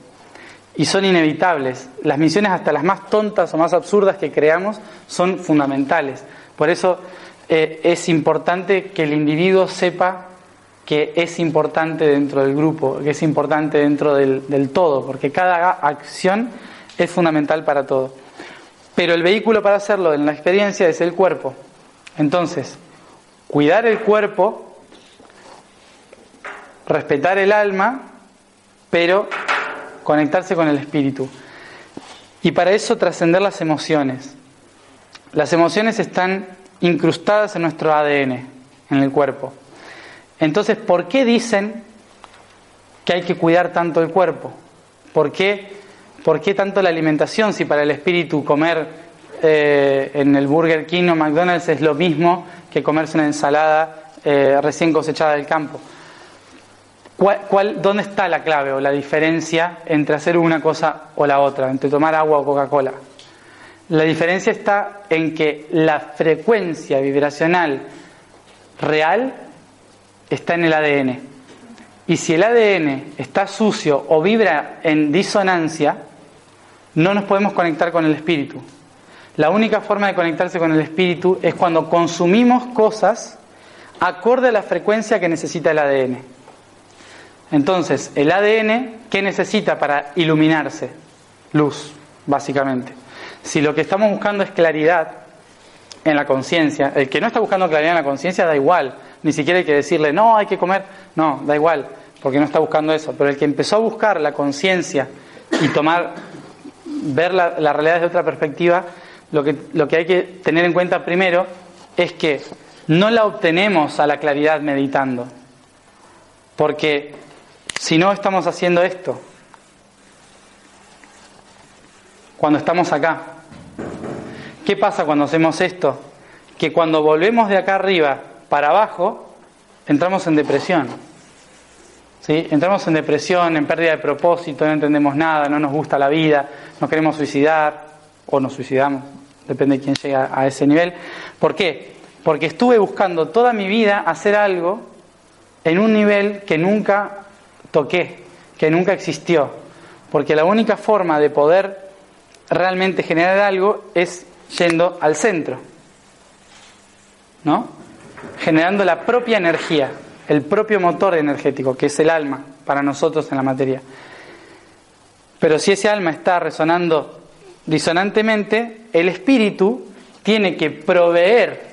Y son inevitables. Las misiones, hasta las más tontas o más absurdas que creamos, son fundamentales. Por eso eh, es importante que el individuo sepa que es importante dentro del grupo, que es importante dentro del, del todo, porque cada acción es fundamental para todo. Pero el vehículo para hacerlo en la experiencia es el cuerpo. Entonces, cuidar el cuerpo, respetar el alma, pero conectarse con el espíritu. Y para eso trascender las emociones. Las emociones están incrustadas en nuestro ADN, en el cuerpo. Entonces, ¿por qué dicen que hay que cuidar tanto el cuerpo? ¿Por qué, por qué tanto la alimentación si para el espíritu comer eh, en el Burger King o McDonald's es lo mismo que comerse una ensalada eh, recién cosechada del campo? ¿Cuál, dónde está la clave o la diferencia entre hacer una cosa o la otra, entre tomar agua o Coca-Cola? La diferencia está en que la frecuencia vibracional real está en el ADN. Y si el ADN está sucio o vibra en disonancia, no nos podemos conectar con el espíritu. La única forma de conectarse con el espíritu es cuando consumimos cosas acorde a la frecuencia que necesita el ADN. Entonces, el ADN, ¿qué necesita para iluminarse? Luz, básicamente. Si lo que estamos buscando es claridad en la conciencia, el que no está buscando claridad en la conciencia da igual, ni siquiera hay que decirle, no, hay que comer, no, da igual, porque no está buscando eso, pero el que empezó a buscar la conciencia y tomar, ver la, realidad desde otra perspectiva, lo que, lo que hay que tener en cuenta primero es que no la obtenemos a la claridad meditando, Porque si no estamos haciendo esto, cuando estamos acá, ¿qué pasa cuando hacemos esto? Que cuando volvemos de acá arriba para abajo, entramos en depresión. ¿Sí? Entramos en depresión, en pérdida de propósito, no entendemos nada, no nos gusta la vida, nos queremos suicidar o nos suicidamos, depende de quién llega a ese nivel. ¿Por qué? Porque estuve buscando toda mi vida hacer algo en un nivel que nunca toqué, que nunca existió. Porque la única forma de poder realmente generar algo es yendo al centro. ¿No? Generando la propia energía, el propio motor energético, que es el alma para nosotros en la materia. Pero si ese alma está resonando disonantemente, el espíritu tiene que proveer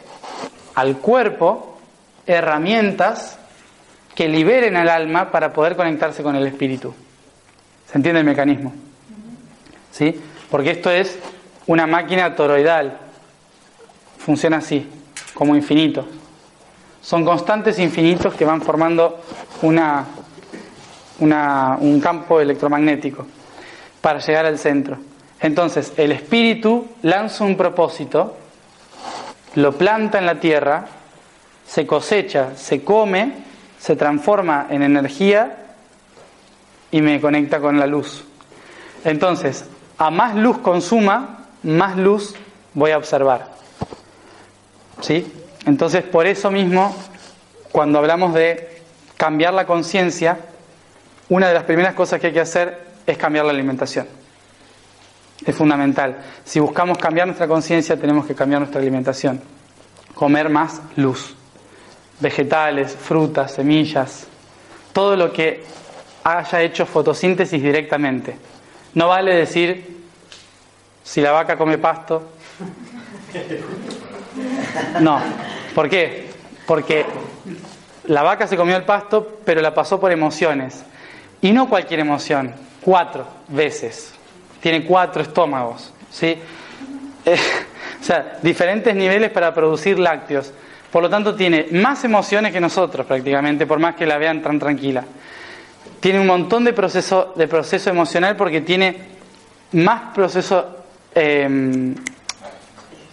al cuerpo herramientas que liberen al alma para poder conectarse con el espíritu. ¿Se entiende el mecanismo? ¿Sí? Porque esto es una máquina toroidal. Funciona así, como infinito. Son constantes infinitos que van formando una, un campo electromagnético para llegar al centro. Entonces, el espíritu lanza un propósito, lo planta en la tierra, se cosecha, se come se transforma en energía y me conecta con la luz. Entonces, a más luz consuma, más luz voy a observar. ¿Sí? Entonces, por eso mismo, cuando hablamos de cambiar la conciencia, una de las primeras cosas que hay que hacer es cambiar la alimentación. Es fundamental. Si buscamos cambiar nuestra conciencia, tenemos que cambiar nuestra alimentación. Comer más luz vegetales, frutas, semillas, todo lo que haya hecho fotosíntesis directamente. No vale decir si la vaca come pasto. No. ¿Por qué? Porque la vaca se comió el pasto, pero la pasó por emociones. Y no cualquier emoción, cuatro veces. Tiene cuatro estómagos. ¿sí? Eh, o sea, diferentes niveles para producir lácteos. Por lo tanto, tiene más emociones que nosotros prácticamente, por más que la vean tan tranquila. Tiene un montón de proceso, de proceso emocional porque tiene más proceso, em,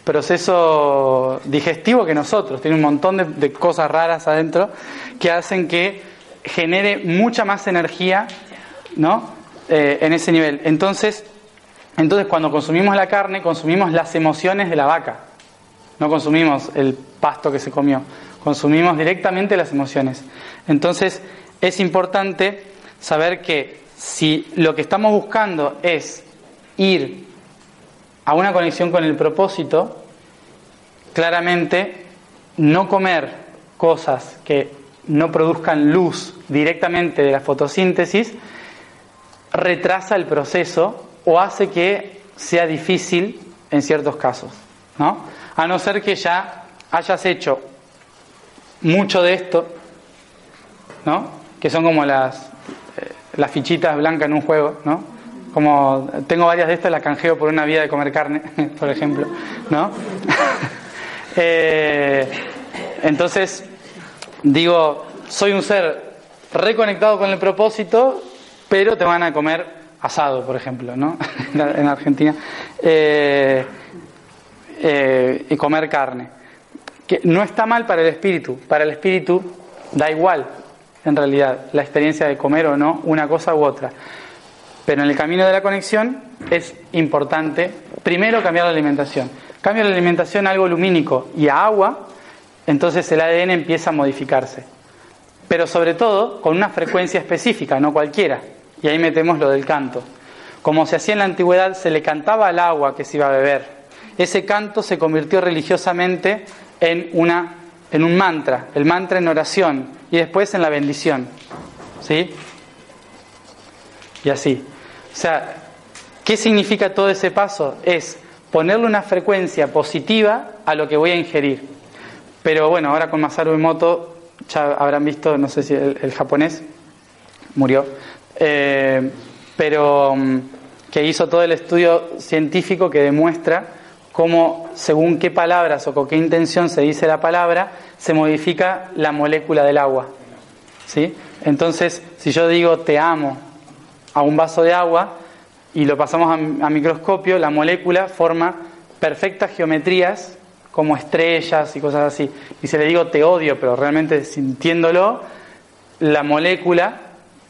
proceso digestivo que nosotros. Tiene un montón de, cosas raras adentro que hacen que genere mucha más energía ¿no? Eh, en ese nivel. Entonces, entonces, cuando consumimos la carne, consumimos las emociones de la vaca. No consumimos el pasto que se comió, consumimos directamente las emociones. Entonces es importante saber que si lo que estamos buscando es ir a una conexión con el propósito, claramente no comer cosas que no produzcan luz directamente de la fotosíntesis retrasa el proceso o hace que sea difícil en ciertos casos, ¿no? a no ser que ya hayas hecho mucho de esto, ¿no? Que son como las, las fichitas blancas en un juego, ¿no? Como tengo varias de estas, las canjeo por una vía de comer carne, por ejemplo, ¿no? Eh, entonces, digo, soy un ser reconectado con el propósito, pero te van a comer asado, por ejemplo, ¿no? en Argentina. Eh, eh, y comer carne. Que no está mal para el espíritu, para el espíritu da igual, en realidad, la experiencia de comer o no una cosa u otra. Pero en el camino de la conexión es importante, primero, cambiar la alimentación. Cambia la alimentación a algo lumínico y a agua, entonces el ADN empieza a modificarse. Pero sobre todo con una frecuencia específica, no cualquiera. Y ahí metemos lo del canto. Como se hacía en la antigüedad, se le cantaba al agua que se iba a beber ese canto se convirtió religiosamente en, una, en un mantra, el mantra en oración y después en la bendición. ¿Sí? Y así. O sea, ¿qué significa todo ese paso? Es ponerle una frecuencia positiva a lo que voy a ingerir. Pero bueno, ahora con Masaru Emoto, ya habrán visto, no sé si el, japonés murió, eh, pero mm, que hizo todo el estudio científico que demuestra cómo según qué palabras o con qué intención se dice la palabra, se modifica la molécula del agua. ¿sí? Entonces, si yo digo te amo a un vaso de agua y lo pasamos a, microscopio, la molécula forma perfectas geometrías como estrellas y cosas así. Y si le digo te odio, pero realmente sintiéndolo, la molécula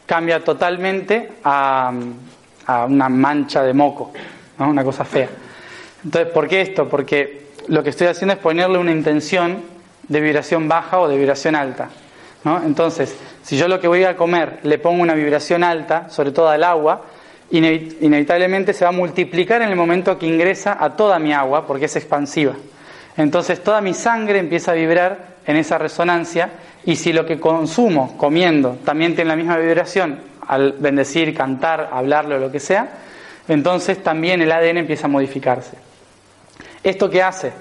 cambia totalmente a, una mancha de moco, una cosa fea. Entonces, ¿por qué esto? Porque lo que estoy haciendo es ponerle una intención de vibración baja o de vibración alta. ¿no? Entonces, si yo lo que voy a comer le pongo una vibración alta, sobre todo al agua, inevitablemente se va a multiplicar en el momento que ingresa a toda mi agua, porque es expansiva. Entonces toda mi sangre empieza a vibrar en esa resonancia y si lo que consumo comiendo también tiene la misma vibración al bendecir, cantar, hablarlo, lo que sea, entonces también el ADN empieza a modificarse. ¿Esto qué hace?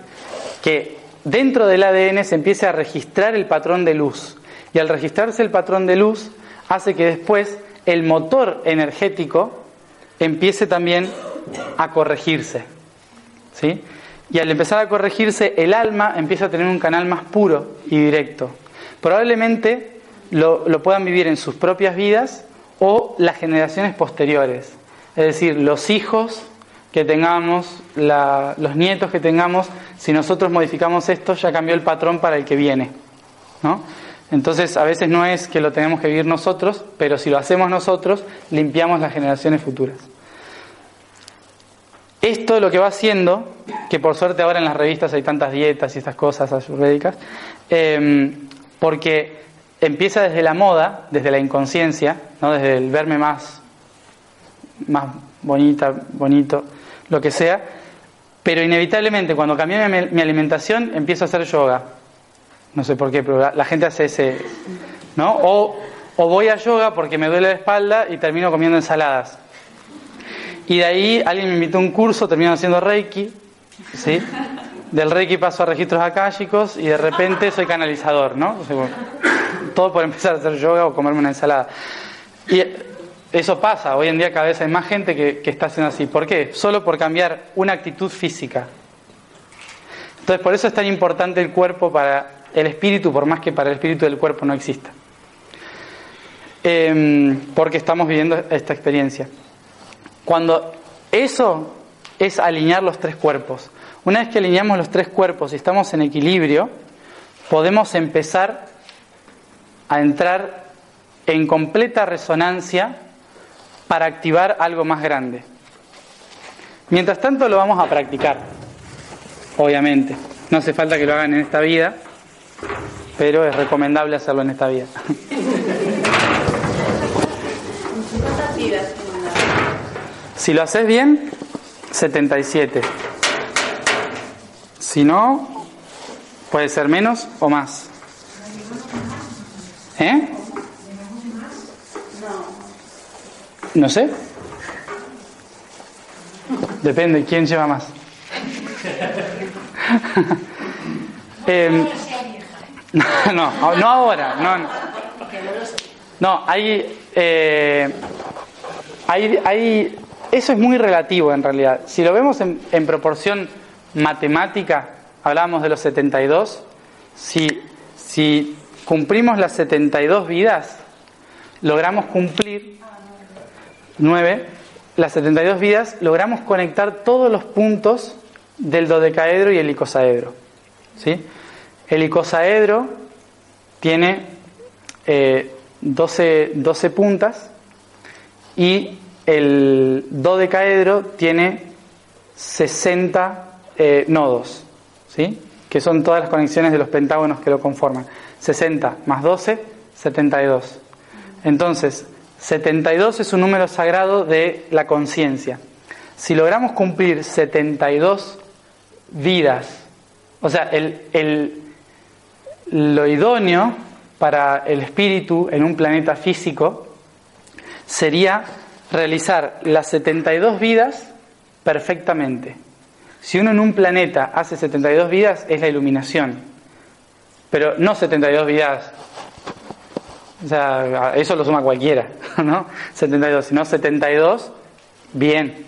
Que dentro del ADN se empiece a registrar el patrón de luz. Y al registrarse el patrón de luz, hace que después el motor energético empiece también a corregirse. ¿Sí? Y al empezar a corregirse, el alma empieza a tener un canal más puro y directo. Probablemente lo, lo puedan vivir en sus propias vidas o las generaciones posteriores. Es decir, los hijos que tengamos, los nietos que tengamos, si nosotros modificamos esto, ya cambió el patrón para el que viene. Entonces, a veces no es que lo tenemos que vivir nosotros, pero si lo hacemos nosotros, limpiamos las generaciones futuras. Esto lo que va haciendo, que por suerte ahora en las revistas hay tantas dietas y estas cosas ayurvédicas, eh, porque empieza desde la moda, desde la inconsciencia, ¿no? desde el verme más, más bonita, bonito, lo que sea, pero inevitablemente cuando cambié mi, alimentación empiezo a hacer yoga. No sé por qué, pero la, gente hace ese, ¿no? O, o voy a yoga porque me duele la espalda y termino comiendo ensaladas. Y de ahí alguien me invitó a un curso, termino haciendo Reiki, ¿sí? Del Reiki paso a registros akáshicos y de repente soy canalizador, ¿no? Todo por empezar a hacer yoga o comerme una ensalada. Y eso pasa, hoy en día cada vez hay más gente que, que está haciendo así. ¿Por qué? Solo por cambiar una actitud física. Entonces, por eso es tan importante el cuerpo para el espíritu, por más que para el espíritu del cuerpo no exista. Eh, porque estamos viviendo esta experiencia. Cuando eso es alinear los tres cuerpos. Una vez que alineamos los tres cuerpos y estamos en equilibrio, podemos empezar a entrar en completa resonancia para activar algo más grande. Mientras tanto lo vamos a practicar, obviamente. No hace falta que lo hagan en esta vida, pero es recomendable hacerlo en esta vida. Si lo haces bien, 77. Si no, puede ser menos o más. ¿Eh? No sé. Depende, ¿quién lleva más? Em, no, no ahora, no. No, no hay, eh, hay, hay, eso es muy relativo en realidad. Si lo vemos en, en proporción matemática, hablábamos de los 72, si, si cumplimos las 72 vidas, logramos cumplir 9, las 72 vidas, logramos conectar todos los puntos del dodecaedro y el icosaedro. ¿sí? El icosaedro tiene eh, 12, 12 puntas y el dodecaedro tiene 60 eh, nodos, ¿sí? que son todas las conexiones de los pentágonos que lo conforman. 60 más 12, 72. Entonces, 72 es un número sagrado de la conciencia. Si logramos cumplir 72 vidas, o sea, el, el, lo idóneo para el espíritu en un planeta físico sería realizar las 72 vidas perfectamente. Si uno en un planeta hace 72 vidas es la iluminación, pero no 72 vidas o sea, eso lo suma cualquiera, ¿no? 72, sino 72 bien,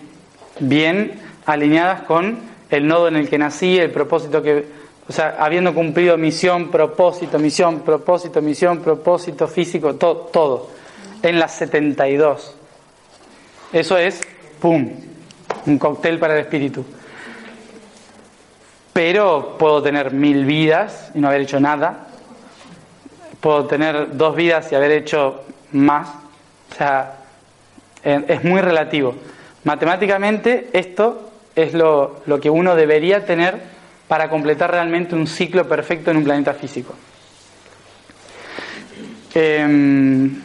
bien alineadas con el nodo en el que nací, el propósito que... O sea, habiendo cumplido misión, propósito, misión, propósito, misión, propósito físico, todo, todo. En las 72. Eso es, ¡pum! Un cóctel para el espíritu. Pero puedo tener mil vidas y no haber hecho nada. Puedo tener dos vidas y haber hecho más. O sea, es muy relativo. Matemáticamente esto es lo, lo que uno debería tener para completar realmente un ciclo perfecto en un planeta físico. Em,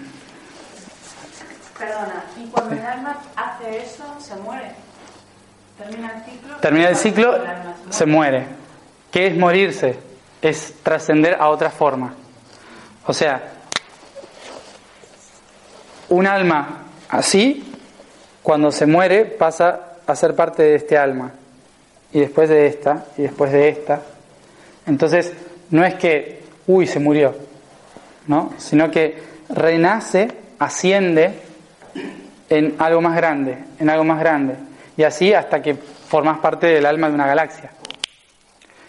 Perdona, ¿y cuando el alma hace eso, se muere? ¿Termina el ciclo? Termina el ciclo, se muere. ¿Qué es morirse? Es trascender a otra forma. O sea, un alma así cuando se muere pasa a ser parte de este alma, y después de esta, y después de esta. Entonces, no es que, uy, se murió, ¿no? Sino que renace, asciende en algo más grande, en algo más grande, y así hasta que formas parte del alma de una galaxia,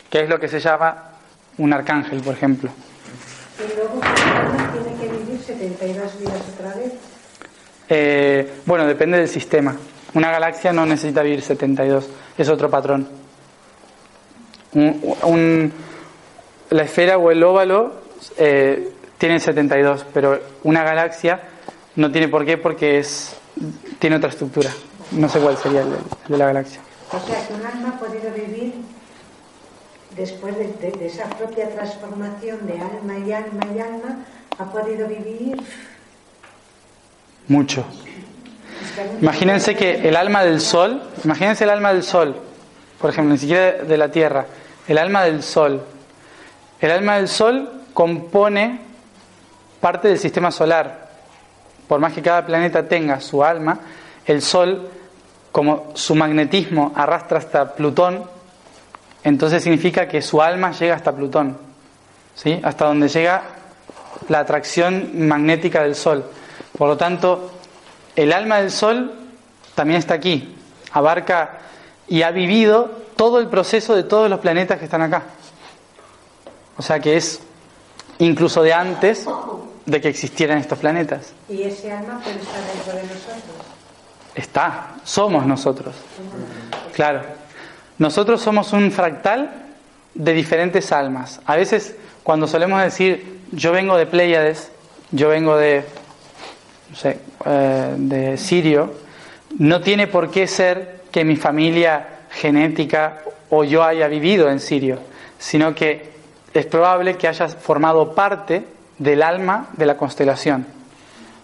que es lo que se llama un arcángel, por ejemplo. ¿Y luego tiene que vivir 72 vidas otra vez? Eh, bueno, depende del sistema. Una galaxia no necesita vivir 72, es otro patrón. la esfera o el óvalo eh, tiene 72, pero una galaxia no tiene por qué porque es tiene otra estructura. No sé cuál sería el, de la galaxia. O sea, que un alma ha podido vivir después de, esa propia transformación de alma y alma y alma, ha podido vivir mucho. Imagínense que el alma del sol, imagínense el alma del sol, por ejemplo, ni siquiera de la Tierra, el alma del sol. El alma del sol compone parte del sistema solar. Por más que cada planeta tenga su alma, el sol, como su magnetismo arrastra hasta Plutón, entonces significa que su alma llega hasta Plutón, ¿sí? hasta donde llega la atracción magnética del sol. Por lo tanto, el alma del sol también está aquí, abarca y ha vivido todo el proceso de todos los planetas que están acá. O sea que es incluso de antes de que existieran estos planetas. ¿Y ese alma puede estar dentro de nosotros? Está, somos nosotros. Claro. Nosotros somos un fractal de diferentes almas. A veces cuando solemos decir yo vengo de Pléyades, yo vengo de no sé, eh, de sirio, no tiene por qué ser que mi familia genética o yo haya vivido en Sirio, sino que es probable que haya formado parte del alma de la constelación,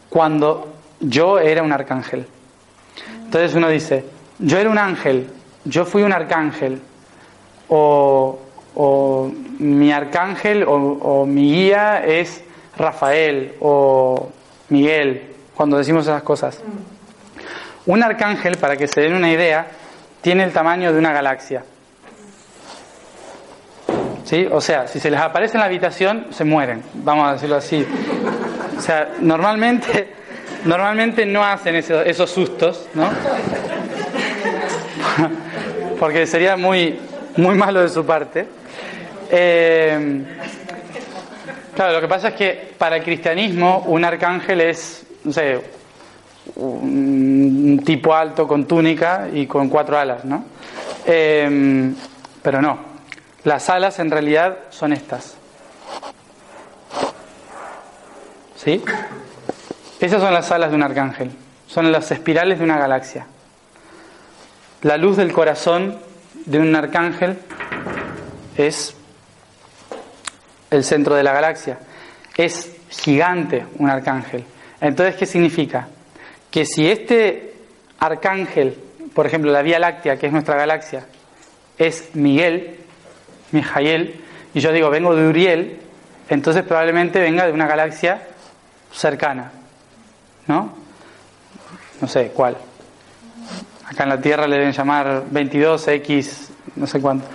cuando yo era un arcángel. Entonces uno dice, yo era un ángel, yo fui un arcángel, o, mi arcángel o, o mi guía es Rafael o Miguel cuando decimos esas cosas. Un arcángel, para que se den una idea, tiene el tamaño de una galaxia. ¿Sí? O sea, si se les aparece en la habitación, se mueren, vamos a decirlo así. O sea, normalmente, normalmente no hacen esos sustos, ¿no? Porque sería muy, muy malo de su parte. Eh, claro, lo que pasa es que para el cristianismo un arcángel es no sé, un tipo alto con túnica y con cuatro alas, ¿no? Em, pero no, las alas en realidad son estas. ¿Sí? Esas son las alas de un arcángel, son las espirales de una galaxia. La luz del corazón de un arcángel es el centro de la galaxia. Es gigante un arcángel. Entonces, ¿qué significa? Que si este arcángel, por ejemplo, la Vía Láctea, que es nuestra galaxia, es Miguel, Mijael, y yo digo, vengo de Uriel, entonces probablemente venga de una galaxia cercana, ¿no? No sé cuál. Acá en la Tierra le deben llamar 22X, no sé cuánto.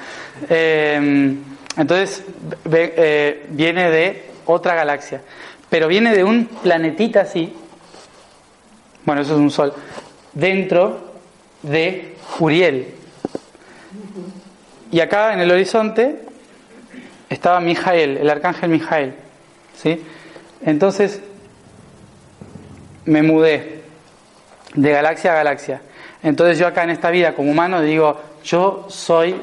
Eh, entonces eh, viene de otra galaxia pero viene de un planetita así, bueno, eso es un sol, dentro de Uriel. Y acá en el horizonte estaba Mijael, el arcángel Mijael. ¿sí? Entonces me mudé de galaxia a galaxia. Entonces yo acá en esta vida como humano digo, yo soy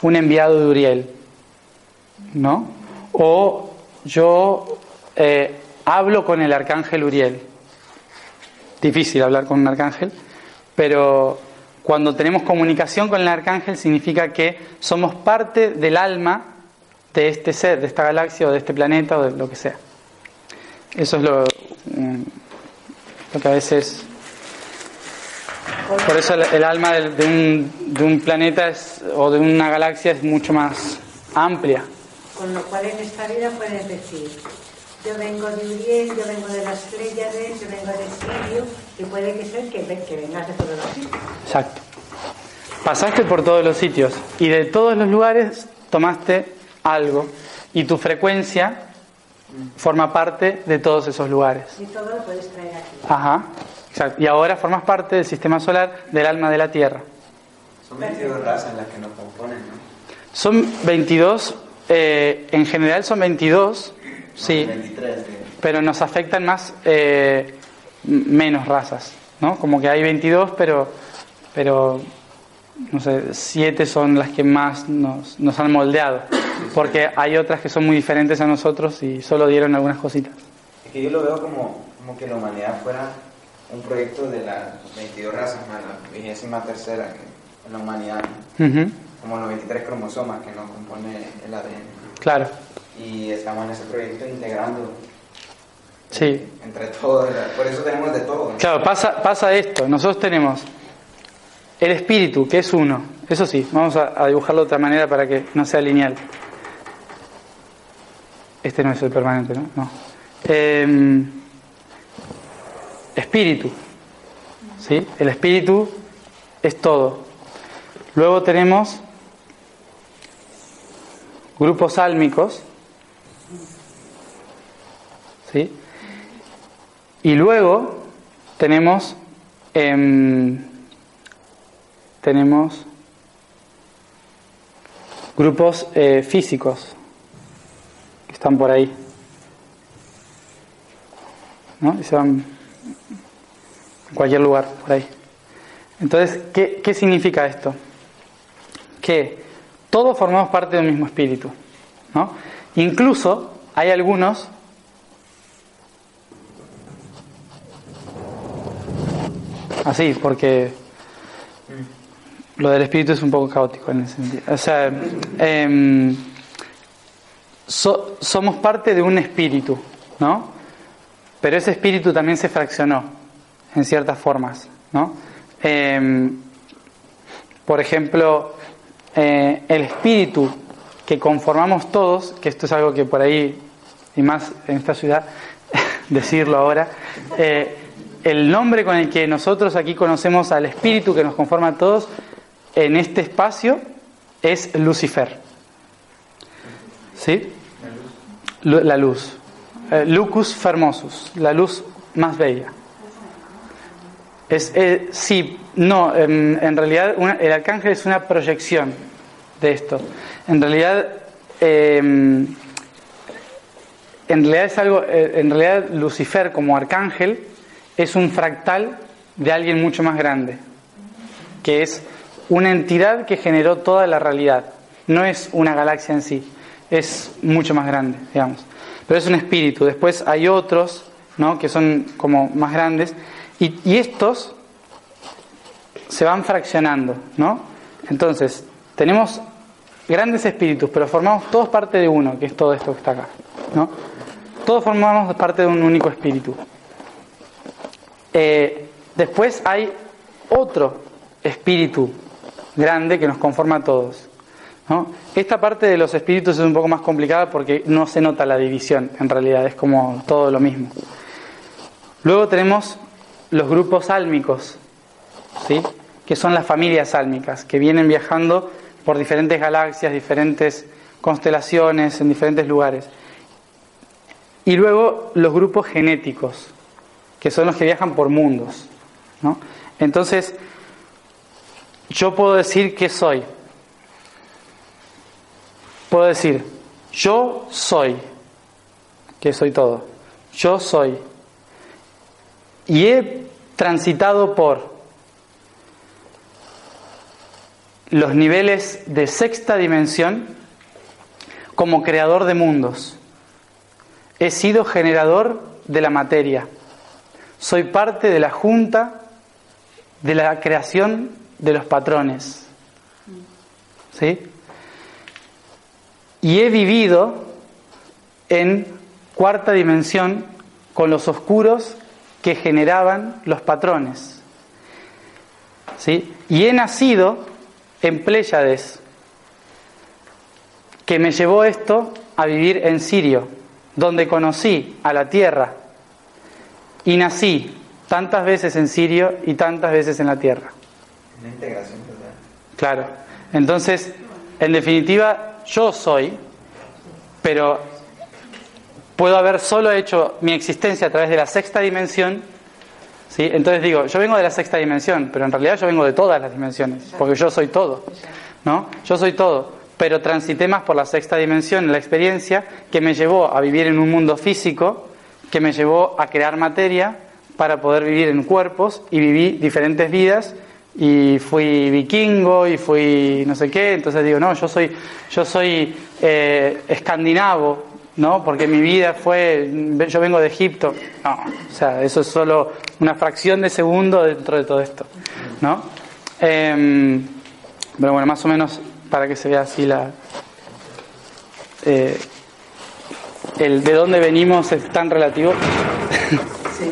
un enviado de Uriel, ¿no? O yo eh, hablo con el arcángel Uriel. Difícil hablar con un arcángel, pero cuando tenemos comunicación con el arcángel significa que somos parte del alma de este ser, de esta galaxia o de este planeta o de lo que sea. Eso es lo, lo que a veces... Por eso el, alma de, un, de, un, planeta es, o de una galaxia es mucho más amplia. Con lo cual en esta vida puedes decir, yo vengo de Uriel, yo vengo de las Pléyades, yo vengo de Sirio, y puede que sea que, que vengas de todos los sitios. Exacto. Pasaste por todos los sitios y de todos los lugares tomaste algo y tu frecuencia forma parte de todos esos lugares. Y todo lo puedes traer aquí. Ajá, exacto. Y ahora formas parte del sistema solar del alma de la Tierra. Son 22 razas las que nos componen, ¿no? Son 22, eh, en general son 22, sí, 23, sí. pero nos afectan más, eh, menos razas, ¿no? Como que hay 22, pero, pero no sé, 7 son las que más nos, nos han moldeado porque hay otras que son muy diferentes a nosotros y solo dieron algunas cositas. Es que yo lo veo como, como que la humanidad fuera un proyecto de las 22 razas más la vigésima tercera en la humanidad, como los 23 cromosomas que nos compone el ADN. Claro. Y estamos en ese proyecto integrando sí. entre todos, por eso tenemos de todo. Claro, pasa, pasa esto, nosotros tenemos el espíritu, que es uno, eso sí, vamos a dibujarlo de otra manera para que no sea lineal. Este no es el permanente, ¿no? no. Em, espíritu. ¿Sí? El espíritu es todo. Luego tenemos grupos álmicos. ¿Sí? Y luego tenemos em, tenemos grupos eh, físicos están por ahí. ¿No? Y cualquier lugar, por ahí. Entonces, ¿qué, ¿qué significa esto? Que todos formamos parte del mismo espíritu. ¿no? Incluso hay algunos así, porque lo del espíritu es un poco caótico en ese sentido. O sea, eh, somos parte de un espíritu, ¿no? Pero ese espíritu también se fraccionó en ciertas formas, ¿no? Em, por ejemplo, eh, el espíritu que conformamos todos, que esto es algo que por ahí, y más en esta ciudad, decirlo ahora, eh, el nombre con el que nosotros aquí conocemos al espíritu que nos conforma a todos en este espacio es Lucifer. ¿Sí? La luz. Eh, lucus fermosus, la luz más bella. Es, eh, sí, no, en, realidad el arcángel es una proyección de esto. En realidad, em, en realidad es algo, eh, en realidad Lucifer como arcángel es un fractal de alguien mucho más grande, que es una entidad que generó toda la realidad, no es una galaxia en sí es mucho más grande, digamos. Pero es un espíritu. Después hay otros, ¿no? Que son como más grandes. Y, estos se van fraccionando, ¿no? Entonces, tenemos grandes espíritus, pero formamos todos parte de uno, que es todo esto que está acá, ¿no? Todos formamos parte de un único espíritu. Eh, después hay otro espíritu grande que nos conforma a todos, esta parte de los espíritus es un poco más complicada porque no se nota la división, en realidad es como todo lo mismo. Luego tenemos los grupos álmicos, ¿sí? que son las familias álmicas, que vienen viajando por diferentes galaxias, diferentes constelaciones, en diferentes lugares. Y luego los grupos genéticos, que son los que viajan por mundos. Entonces, yo puedo decir que soy puedo decir, yo soy, que soy todo, yo soy. Y he transitado por los niveles de sexta dimensión como creador de mundos. He sido generador de la materia. Soy parte de la junta de la creación de los patrones. ¿Sí? Y he vivido en cuarta dimensión con los oscuros que generaban los patrones. ¿Sí? Y he nacido en Pléyades, que me llevó esto a vivir en Sirio, donde conocí a la tierra y nací tantas veces en Sirio y tantas veces en la tierra. Una integración total. Claro. Entonces, en definitiva, yo soy, pero puedo haber solo hecho mi existencia a través de la sexta dimensión. ¿sí? Entonces digo, yo vengo de la sexta dimensión, pero en realidad yo vengo de todas las dimensiones, porque yo soy todo. ¿no? Yo soy todo, pero transité más por la sexta dimensión, la experiencia que me llevó a vivir en un mundo físico, que me llevó a crear materia para poder vivir en cuerpos y viví diferentes vidas y fui vikingo y fui no sé qué, entonces digo, no, yo soy, yo soy eh, escandinavo, ¿no? Porque mi vida fue, yo vengo de Egipto. No, o sea, eso es solo una fracción de segundo dentro de todo esto, ¿no? Em, pero bueno, más o menos para que se vea así la... Eh, el de dónde venimos es tan relativo. Sí.